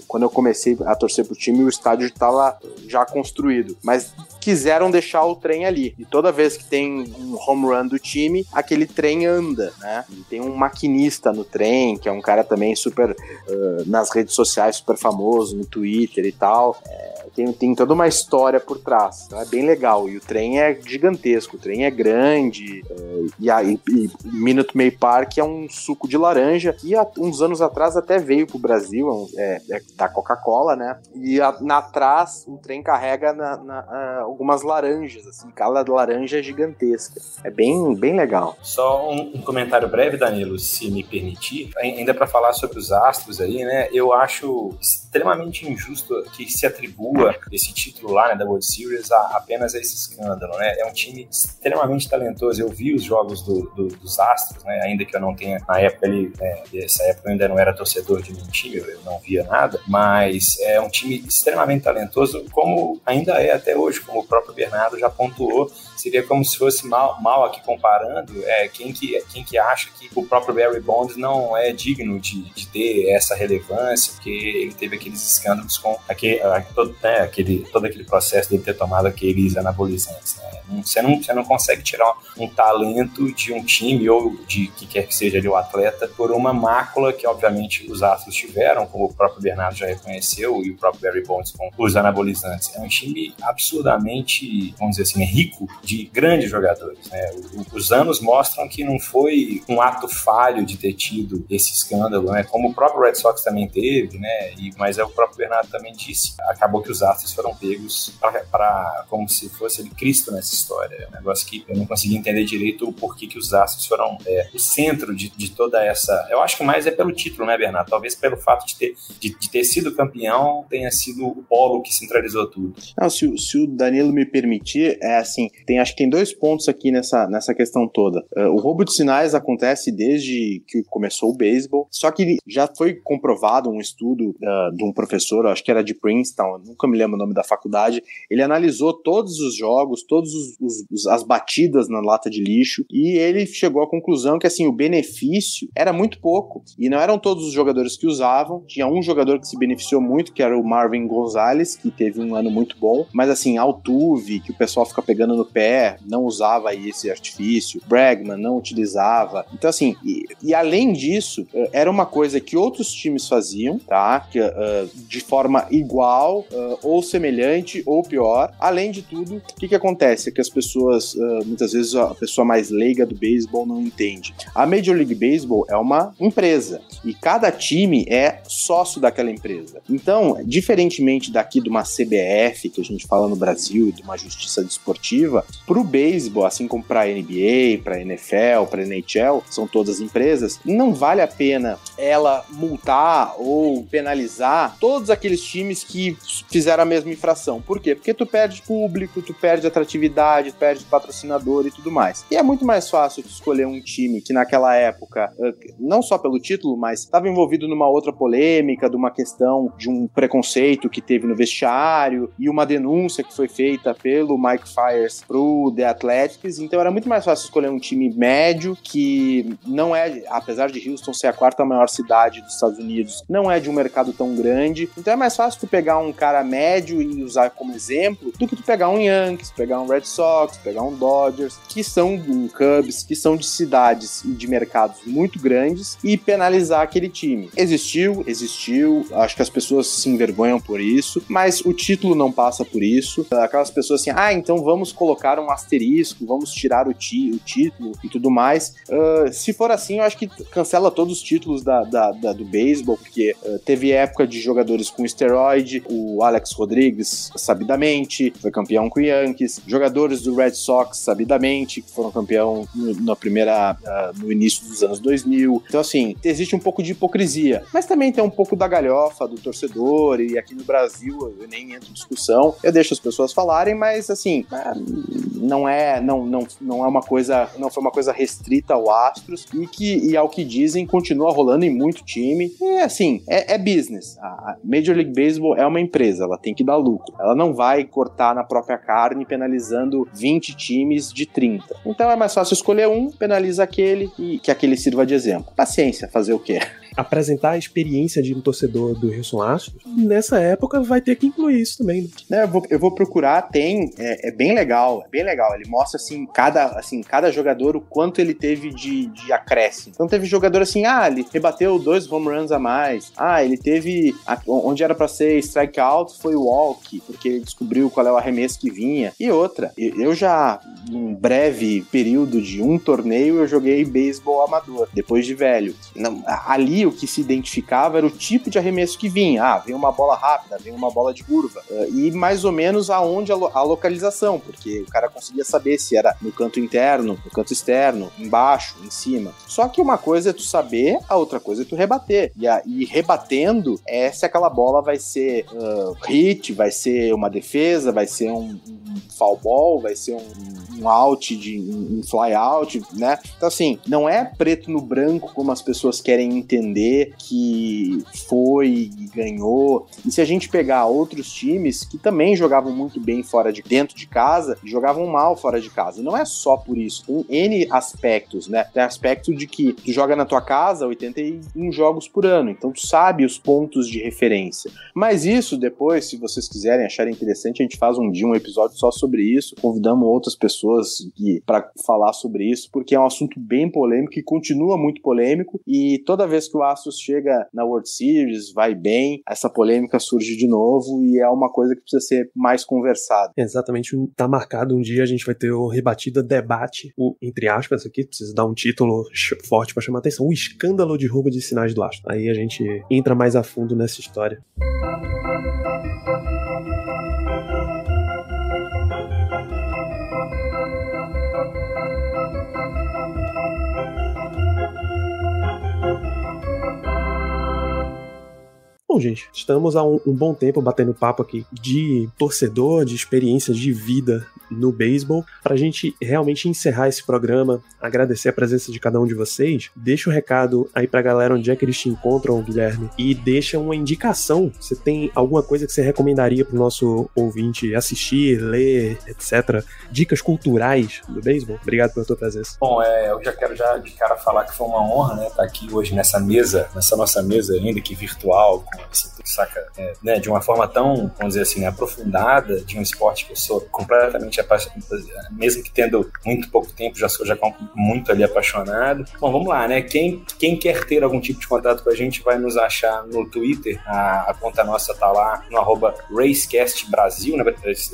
quando eu comecei a torcer pro time, o estádio estava já construído. Mas quiseram deixar o trem ali. E toda vez que tem um home run do time, aquele trem anda, né? E tem um maquinista no trem, que é um cara também super uh, nas redes sociais, super famoso, no Twitter e tal. É, tem, tem toda uma história por trás. Então é bem legal. E o trem é gigantesco, o trem é grande. Uh, e, a, e, e Minute Maid Park é um suco de laranja que há uns anos atrás até veio pro Brasil, é, é da Coca-Cola, né? E a, na trás o trem carrega na, na, algumas laranjas, assim, cada laranja é gigantesca. É bem, bem legal. Só um, um comentário breve, Danilo, se me permitir, ainda para falar sobre os astros aí, né? Eu acho extremamente injusto que se atribua esse título lá, né, da World Series a, apenas a esse escândalo, né? É um time extremamente talentoso. Eu vi os jogos do, do, dos astros, né? Ainda que eu não tenha, na época ali, né, essa época eu ainda não era torcedor de nenhum time, eu não via nada, mas é um time extremamente talentoso, como ainda é até hoje, como o próprio Bernardo já pontuou, seria como se fosse mal, mal aqui comparando, é, quem, que, quem que acha que o próprio Barry Bonds não é digno de, de ter essa relevância, porque ele teve aqueles escândalos com aquele, todo, né, aquele, todo aquele processo de ter tomado aqueles anabolizantes. Né? Você, não, você não consegue tirar um talento de um time ou de que quer que seja de um atleta por uma mácula que, obviamente, os astros tiveram, como o próprio Bernardo já reconheceu, e o próprio Barry Bonds com os anabolizantes. É um time absurdamente, vamos dizer assim, rico de grandes jogadores. Né? Os anos mostram que não foi um ato falho de ter tido esse escândalo, né? como o próprio Red Sox também teve, né? E, mas é o próprio Bernardo também disse. Acabou que os astros foram pegos para como se fosse ele Cristo nessa história. É um negócio que eu não consegui entender direito o porquê que os astros foram é, o centro de, de, toda essa. Eu acho que mais é pelo título, né, Bernardo? Talvez pelo fato de ter, de, de ter sido campeão tenha sido o polo que centralizou tudo. Não, se, se o Danilo me permitir, é assim, tem acho que tem dois pontos aqui nessa, nessa questão toda. Uh, o roubo de sinais acontece desde que começou o beisebol, só que já foi comprovado um estudo uh, de um professor, acho que era de Princeton, nunca me lembro o nome da faculdade, ele analisou todos os jogos, todas as batidas na lata de lixo, e ele chegou à conclusão que assim, o benefício era muito pouco, e não eram todos os jogadores que usavam, tinha um jogador que se beneficiou muito, que era o Marvin Gonzalez, que teve um ano muito bom, mas assim, Altuve, que o pessoal fica pegando no pé, não usava esse artifício, Bregman não utilizava, então assim, e, e além disso, eh, era uma coisa que outros times faziam, tá, que, uh, de forma igual, uh, ou semelhante, ou pior, além de tudo, o que que acontece? É que as pessoas, uh, muitas vezes a pessoa mais leiga do beisebol não entende. A Major League Baseball é uma empresa, e cada time é sócio daquela empresa. Então, diferentemente daqui de uma CBF, que a gente fala no Brasil, de uma justiça desportiva, para o beisebol, assim como para NBA, para NFL, para NHL, são todas empresas, não vale a pena ela multar ou penalizar todos aqueles times que fizeram a mesma infração. Por quê? Porque tu perde público, tu perde atratividade, perde patrocinador e tudo mais. E é muito mais fácil tu escolher um time que naquela época, não só pelo título, mas estava envolvido numa outra polêmica, de uma questão de um preconceito que teve no vestiário e uma denúncia que foi feita pelo Mike Fires pro The Athletics. Então era muito mais fácil escolher um time médio que não é, apesar de Houston ser a quarta maior cidade dos Estados Unidos, não é de um mercado tão grande. Então é mais fácil tu pegar um cara médio e usar como exemplo do que tu pegar um Yankees, pegar um Red Sox, pegar um Dodgers, que são um Cubs, que são de cidades e de mercados muito grandes e penalizar aquele time. Existiu, existiu, acho que as pessoas se envergonham por isso, mas o título não passa por isso. Aquelas pessoas assim, ah, então vamos colocar um asterisco, vamos tirar o, ti, o título e tudo mais. Uh, se for assim, eu acho que cancela todos os títulos da, da, da do beisebol, porque uh, teve época de jogadores com esteroide, o Alex Rodrigues, sabidamente, foi campeão com o Yankees, jogadores do Red Sox, sabidamente, que foram campeão na primeira, uh, no início dos anos 2000. Então, assim, existe um pouco de hipocrisia, mas também tem um pouco da galhofa do torcedor, e aqui no Brasil eu nem entro em discussão, eu deixo as pessoas falarem, mas, assim, não é, não, não, não é uma coisa, não foi uma coisa restrita ao Astros, e que, e ao que dizem, continua rolando em muito time, e assim, é, é business. A Major League Baseball é uma empresa, ela tem que dar lucro. Ela não vai cortar na própria carne penalizando 20 times de 30. Então é mais fácil escolher um, penaliza aquele e que aquele sirva de exemplo. Paciência, fazer o quê? Apresentar a experiência de um torcedor do Houston Astros, nessa época vai ter que incluir isso também. Né? Eu, vou, eu, vou, procurar, tem, é, é, bem legal, é bem legal. Ele mostra assim cada, assim, cada jogador o quanto ele teve de, de acréscimo. Então teve jogador assim, ah, ele rebateu dois home runs a mais. Ah, ele teve onde era para ser strikeout foi walk, porque ele descobriu qual é o arremesso que vinha. E outra, eu já num breve período de um torneio eu joguei beisebol amador, depois de velho. Não, ali o que se identificava era o tipo de arremesso que vinha. Ah, vem uma bola rápida, vem uma bola de curva. Uh, e mais ou menos aonde a, lo a, localização, porque o cara conseguia saber se era no canto interno, no canto externo, embaixo, em cima. Só que uma coisa é tu saber, a outra coisa é tu rebater. E, a, e rebatendo é se aquela bola vai ser uh, hit, vai ser uma defesa, vai ser um, um foul ball, vai ser um, um out, de, um, fly out, né? Então assim, não é preto no branco como as pessoas querem entender que foi e ganhou. E se a gente pegar outros times que também jogavam muito bem fora de dentro de casa jogavam mal fora de casa. E não é só por isso, tem N aspectos, né? Tem aspecto de que tu joga na tua casa 81 jogos por ano, então tu sabe os pontos de referência. Mas isso depois, se vocês quiserem acharem interessante, a gente faz um dia um episódio só sobre isso. Convidamos outras pessoas para falar sobre isso, porque é um assunto bem polêmico e continua muito polêmico. E toda vez que o Astros chega na World Series, vai bem, essa polêmica surge de novo e é uma coisa que precisa ser mais conversada. Exatamente, tá marcado um dia a gente vai ter o rebatida debate, o entre aspas aqui, precisa dar um título forte para chamar atenção, o escândalo de roubo de sinais do Astro. Aí a gente entra mais a fundo nessa história. Bom, Gente, estamos há um, um bom tempo batendo papo aqui de torcedor, de experiências de vida no beisebol. Pra gente realmente encerrar esse programa, agradecer a presença de cada um de vocês, deixa o um recado aí pra galera onde é que eles te encontram, Guilherme, e deixa uma indicação. Você tem alguma coisa que você recomendaria pro nosso ouvinte assistir, ler, etc. Dicas culturais do beisebol? Obrigado pela tua presença. Bom, é, eu já quero já de cara falar que foi uma honra, né, estar tá aqui hoje nessa mesa, nessa nossa mesa ainda que virtual, com essa saca, é, né, de uma forma tão, vamos dizer assim, aprofundada, de um esporte que eu sou completamente apaixonado, mesmo que tendo muito pouco tempo, já sou já muito ali apaixonado. Bom, vamos lá, né? Quem, quem quer ter algum tipo de contato com a gente vai nos achar no Twitter, a, a conta nossa tá lá no arroba né,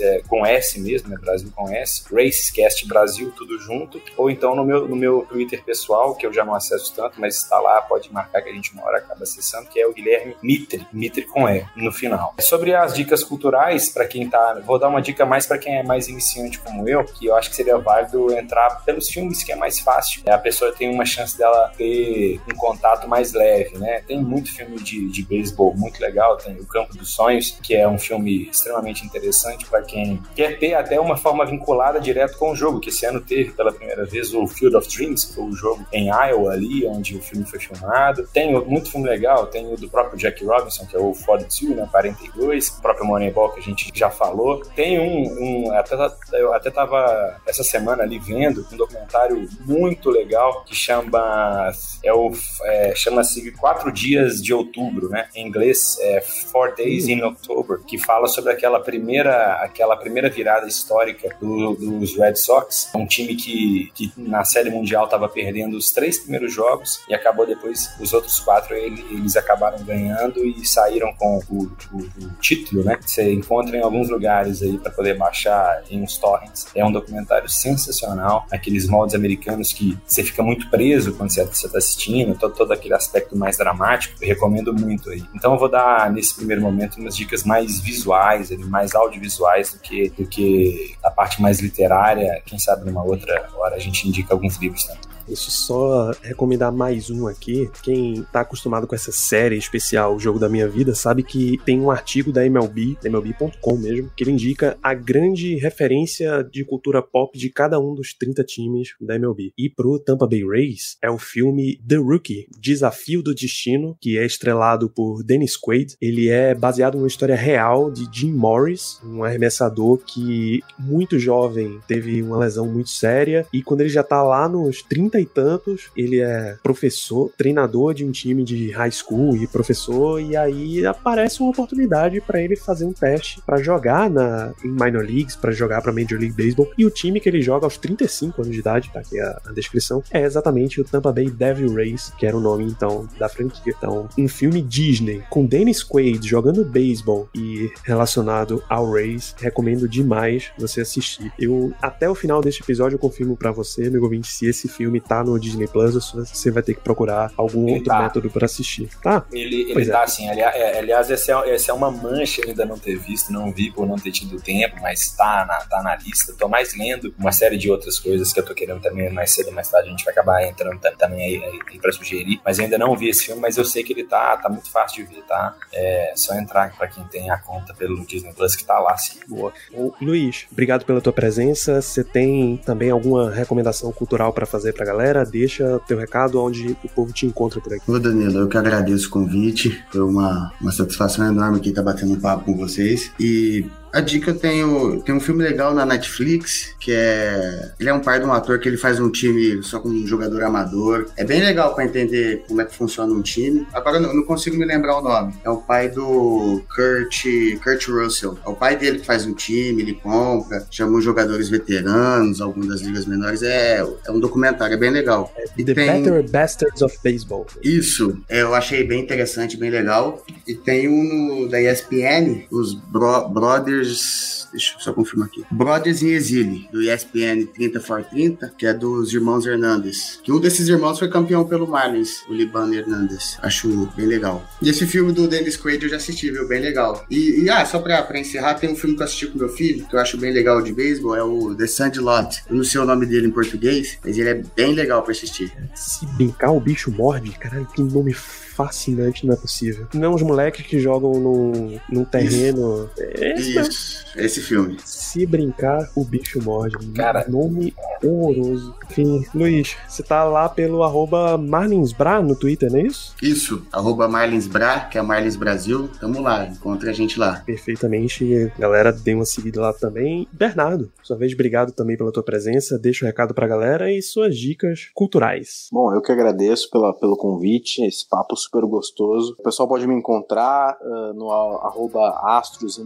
é, com S mesmo, né? Brasil com S, Racecast Brasil, tudo junto, ou então no meu, no meu Twitter pessoal, que eu já não acesso tanto, mas está lá, pode marcar que a gente uma hora acaba acessando, que é o Guilherme Mitre, Mitre com E no final. Sobre as dicas culturais, para quem tá, vou dar uma dica mais para quem é mais iniciante como eu, que eu acho que seria válido entrar pelos filmes, que é mais fácil. A pessoa tem uma chance dela ter um contato mais leve, né? Tem muito filme de, de beisebol muito legal, tem O Campo dos Sonhos, que é um filme extremamente interessante para quem quer ter até uma forma vinculada direto com o jogo, que esse ano teve pela primeira vez o Field of Dreams, que foi o jogo em Iowa ali, onde o filme foi filmado. Tem muito filme legal, tem o do próprio Jack Robinson, que é o 42, né, 42, o próprio Moneyball que a gente já falou. Tem um, um até, eu até tava essa semana ali vendo um documentário muito legal que chama é o é, chama-se Quatro Dias de Outubro, né? Em inglês é Four Days in October, que fala sobre aquela primeira aquela primeira virada histórica do, dos Red Sox, um time que, que na Série Mundial estava perdendo os três primeiros jogos e acabou depois os outros quatro ele, eles acabaram ganhando saíram com o, o, o título, né? Você encontra em alguns lugares aí para poder baixar em uns torrents. É um documentário sensacional, aqueles moldes americanos que você fica muito preso quando você está assistindo, todo, todo aquele aspecto mais dramático. Eu recomendo muito aí. Então eu vou dar nesse primeiro momento umas dicas mais visuais, mais audiovisuais do que do que a parte mais literária. Quem sabe numa outra hora a gente indica alguns livros também. Deixa eu só recomendar mais um aqui. Quem tá acostumado com essa série especial, O Jogo da Minha Vida, sabe que tem um artigo da MLB, MLB.com mesmo, que ele indica a grande referência de cultura pop de cada um dos 30 times da MLB. E pro Tampa Bay Rays é o filme The Rookie, Desafio do Destino, que é estrelado por Dennis Quaid. Ele é baseado numa história real de Jim Morris, um arremessador que muito jovem teve uma lesão muito séria e quando ele já tá lá nos 30 trinta e tantos, ele é professor, treinador de um time de high school e professor, e aí aparece uma oportunidade para ele fazer um teste para jogar na em minor leagues, para jogar para Major League Baseball, e o time que ele joga aos 35 anos de idade, tá aqui a, a descrição, é exatamente o Tampa Bay Devil Rays, que era o nome então da franquia. Então, um filme Disney com Dennis Quaid jogando beisebol e relacionado ao Rays, recomendo demais você assistir. Eu até o final deste episódio confirmo para você, meu ouvinte, se esse filme tá no Disney Plus, você vai ter que procurar algum ele outro tá. método para assistir, tá? Ele, ele tá é. assim, aliás, é, aliás essa, é, essa é uma mancha ainda não ter visto, não vi por não ter tido tempo, mas tá na, tá na lista. Tô mais lendo uma série de outras coisas que eu tô querendo também mais cedo mais tarde a gente vai acabar entrando também aí, aí, pra sugerir, mas ainda não vi esse filme, mas eu sei que ele tá, tá muito fácil de ver, tá? É só entrar para quem tem a conta pelo Disney Plus que tá lá, sim. Boa. O Luiz, obrigado pela tua presença. Você tem também alguma recomendação cultural para fazer pra galera, deixa teu recado onde o povo te encontra por aqui. Ô Danilo, eu que agradeço o convite. Foi uma, uma satisfação enorme aqui estar batendo um papo com vocês. E a dica eu tenho. Tem um filme legal na Netflix, que é. Ele é um pai de um ator que ele faz um time só com um jogador amador. É bem legal para entender como é que funciona um time. Agora eu não consigo me lembrar o nome. É o pai do Kurt, Kurt Russell. É o pai dele que faz um time, ele compra, chama os jogadores veteranos, alguns das ligas menores. É, é um documentário, é bem legal. É The tem... Better Bastards of Baseball. Isso, é, eu achei bem interessante, bem legal. E tem um da ESPN, os Bro Brothers Brothers. Deixa eu só confirmar aqui. Brothers em Exílio, do ESPN 30 for 30, que é dos irmãos Hernandes. Que um desses irmãos foi campeão pelo Marlins, o Libano Hernandes. Acho bem legal. E esse filme do Dennis Quaid eu já assisti, viu? Bem legal. E, e ah, só pra, pra encerrar, tem um filme que eu assisti com meu filho, que eu acho bem legal de beisebol, é o The Sandlot. Eu não sei o nome dele em português, mas ele é bem legal pra assistir. Se brincar, o bicho morde. Caralho, que nome fascinante, não é possível. Não é um moleques que jogam num, num terreno. É esse. Isso, esse filme. Se brincar, o bicho morde. Cara. Nome horroroso. Enfim, Luiz, você tá lá pelo arroba Marlinsbra no Twitter, não é isso? Isso, arroba Marlinsbra, que é a Marlins Brasil. Tamo lá, encontra a gente lá. Perfeitamente. Galera, dê uma seguida lá também. Bernardo, sua vez, obrigado também pela tua presença. Deixa o recado pra galera e suas dicas culturais. Bom, eu que agradeço pela, pelo convite, esse papo super gostoso. O pessoal pode me encontrar ah, no arroba astros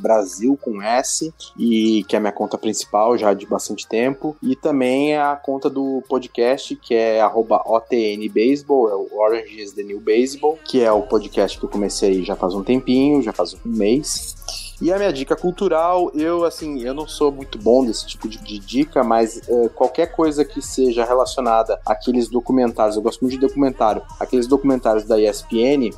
Brasil com S, e que é a minha conta principal já de bastante tempo. E também a conta do podcast, que é arroba OTN Baseball, é o Orange is the New Baseball, que é o podcast que eu comecei já faz um tempinho, já faz um mês. E a minha dica cultural, eu assim, eu não sou muito bom desse tipo de, de dica, mas eh, qualquer coisa que seja relacionada àqueles documentários, eu gosto muito de documentário, aqueles documentários da ESPN,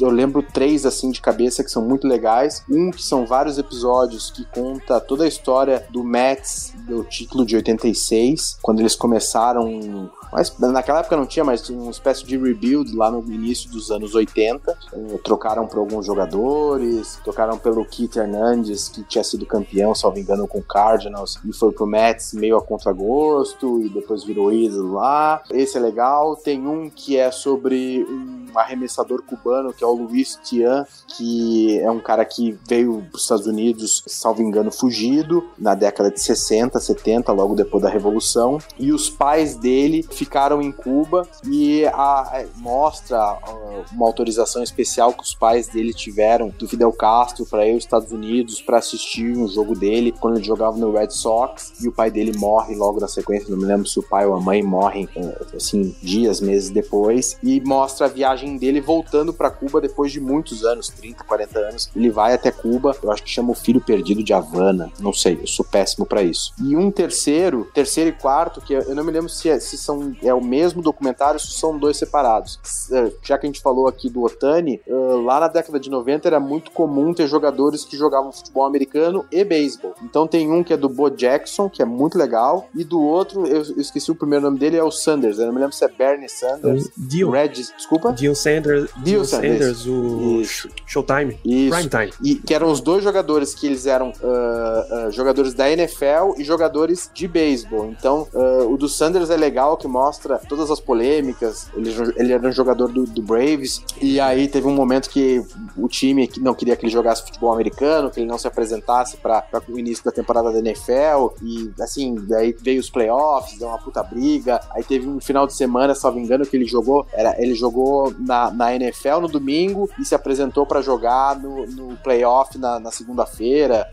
eu lembro três assim de cabeça que são muito legais. Um que são vários episódios que conta toda a história do Mets, do título de 86, quando eles começaram mas naquela época não tinha, mas uma espécie de rebuild lá no início dos anos 80. Eh, trocaram por alguns jogadores, trocaram pelo Keith Hernandez, que tinha sido campeão, salvo engano, com o Cardinals, e foi pro Mets meio a contragosto, e depois virou ídolo lá. Esse é legal. Tem um que é sobre um arremessador cubano, que é o Luiz Tian, que é um cara que veio para os Estados Unidos, salvo engano, fugido, na década de 60, 70, logo depois da Revolução. E os pais dele ficaram em Cuba e a- mostra ah, uma autorização especial que os pais dele tiveram do Fidel Castro para ir aos Estados Unidos para assistir um jogo dele quando ele jogava no Red Sox e o pai dele morre logo na sequência, não me lembro se o pai ou a mãe morrem eh, assim dias, meses depois e mostra a viagem dele voltando para Cuba depois de muitos anos, 30, 40 anos. Ele vai até Cuba, eu acho que chama o Filho Perdido de Havana, não sei, eu sou péssimo para isso. E um terceiro, terceiro e quarto, que eu não me lembro se, é, se são é o mesmo documentário, se são dois separados. Eh, Já que a gente falou aqui do Otani, eh, lá na década de 90 era muito comum ter jogadores que jogavam futebol americano e beisebol. Então tem um que é do Bo Jackson, que é muito legal, e do outro, eu esqueci o primeiro nome dele, é o Sanders. Eu não me lembro se é Bernie Sanders. Dio. Red, desculpa? Dio Sanders, Dio Dio Sanders. Sanders, o Isso. Showtime. Isso. Prime Time. E que eram os dois jogadores que eles eram ah, ah, jogadores da NFL e jogadores de beisebol. Então, ah, o do Sanders é legal, que mostra todas as polêmicas. Ele, ele era um jogador do, do Braves. E aí teve um momento que o time não queria que ele jogasse futebol americano, que ele não se apresentasse para o início da temporada da NFL. E assim, daí veio os playoffs, deu uma puta briga. Aí teve um final de semana, se não me engano, que ele jogou. Era, ele jogou na, na NFL no domingo e se apresentou para jogar no, no playoff na, na segunda-feira.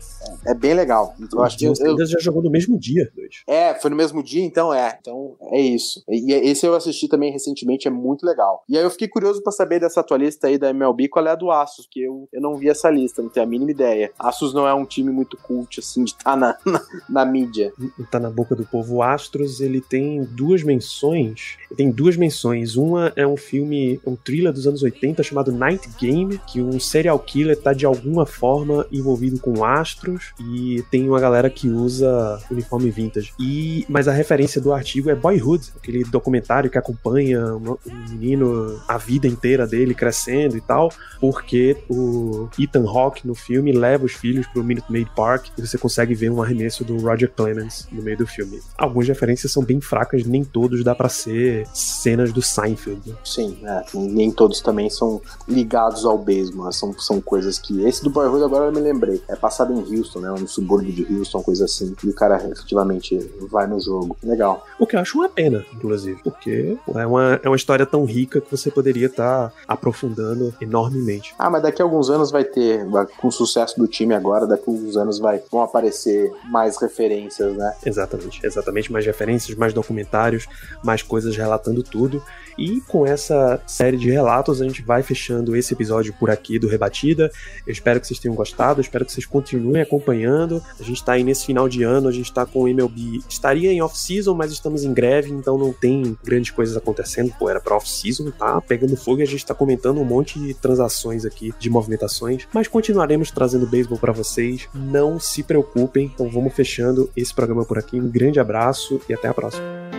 É, é bem legal. Então, eu acho que eu- eu- já jogou no mesmo dia, dois. é, foi no mesmo dia, então é. Então é isso. E esse eu assisti também recentemente, é muito legal. E aí eu fiquei curioso pra saber dessa tua lista aí da MLB, qual é a do Asus, que eu, eu não vi essa lista, não tenho a mínima ideia. Asus não é um time muito cult, assim, de estar na, na, na mídia. tá na boca do povo. O Astros, ele tem duas menções. Ele tem duas menções. Uma é um filme, um thriller dos anos 80 chamado Night Game, que um serial killer tá de alguma forma envolvido com astros e tem uma galera que usa uniforme vintage. E mas a referência do artigo é Boyhood, aquele documentário que acompanha um um menino a vida inteira dele crescendo e tal, porque o Ethan Hawke no filme leva os filhos pro Minute Maid Park e você consegue ver um arremesso do Roger Clemens no meio do filme. Algumas referências são bem fracas, nem todos dá pra ser cenas do Seinfeld. Sim, é, nem todos também são ligados ao beisebol, né? são, são coisas que. Esse do Boyhood agora eu me lembrei. É passado em Houston, né? No subúrbio de Houston, coisa assim. E o cara efetivamente vai no jogo. Legal. O que eu acho uma pena, inclusive, porque é uma, é uma história tão rica que você poderia estar aprofundando enormemente. Ah, mas daqui a alguns anos vai ter, com o sucesso do time agora, daqui a alguns anos vai, vão aparecer mais referências, né? Exatamente, exatamente. Mais referências, mais documentários, mais coisas relatando tudo. E com essa série de relatos, a gente vai fechando esse episódio por aqui do Rebatida. Eu espero que vocês tenham gostado, espero que vocês continuem acompanhando. A gente tá aí nesse final de ano, a gente tá com o MLB. Estaria em off-season, mas estamos em greve, então não tem grandes coisas acontecendo. Pô, era pra off-season, tá pegando fogo e a gente tá comentando um monte de transações aqui, de movimentações. Mas continuaremos trazendo beisebol para vocês. Não se preocupem. Então vamos fechando esse programa por aqui. Um grande abraço e até a próxima.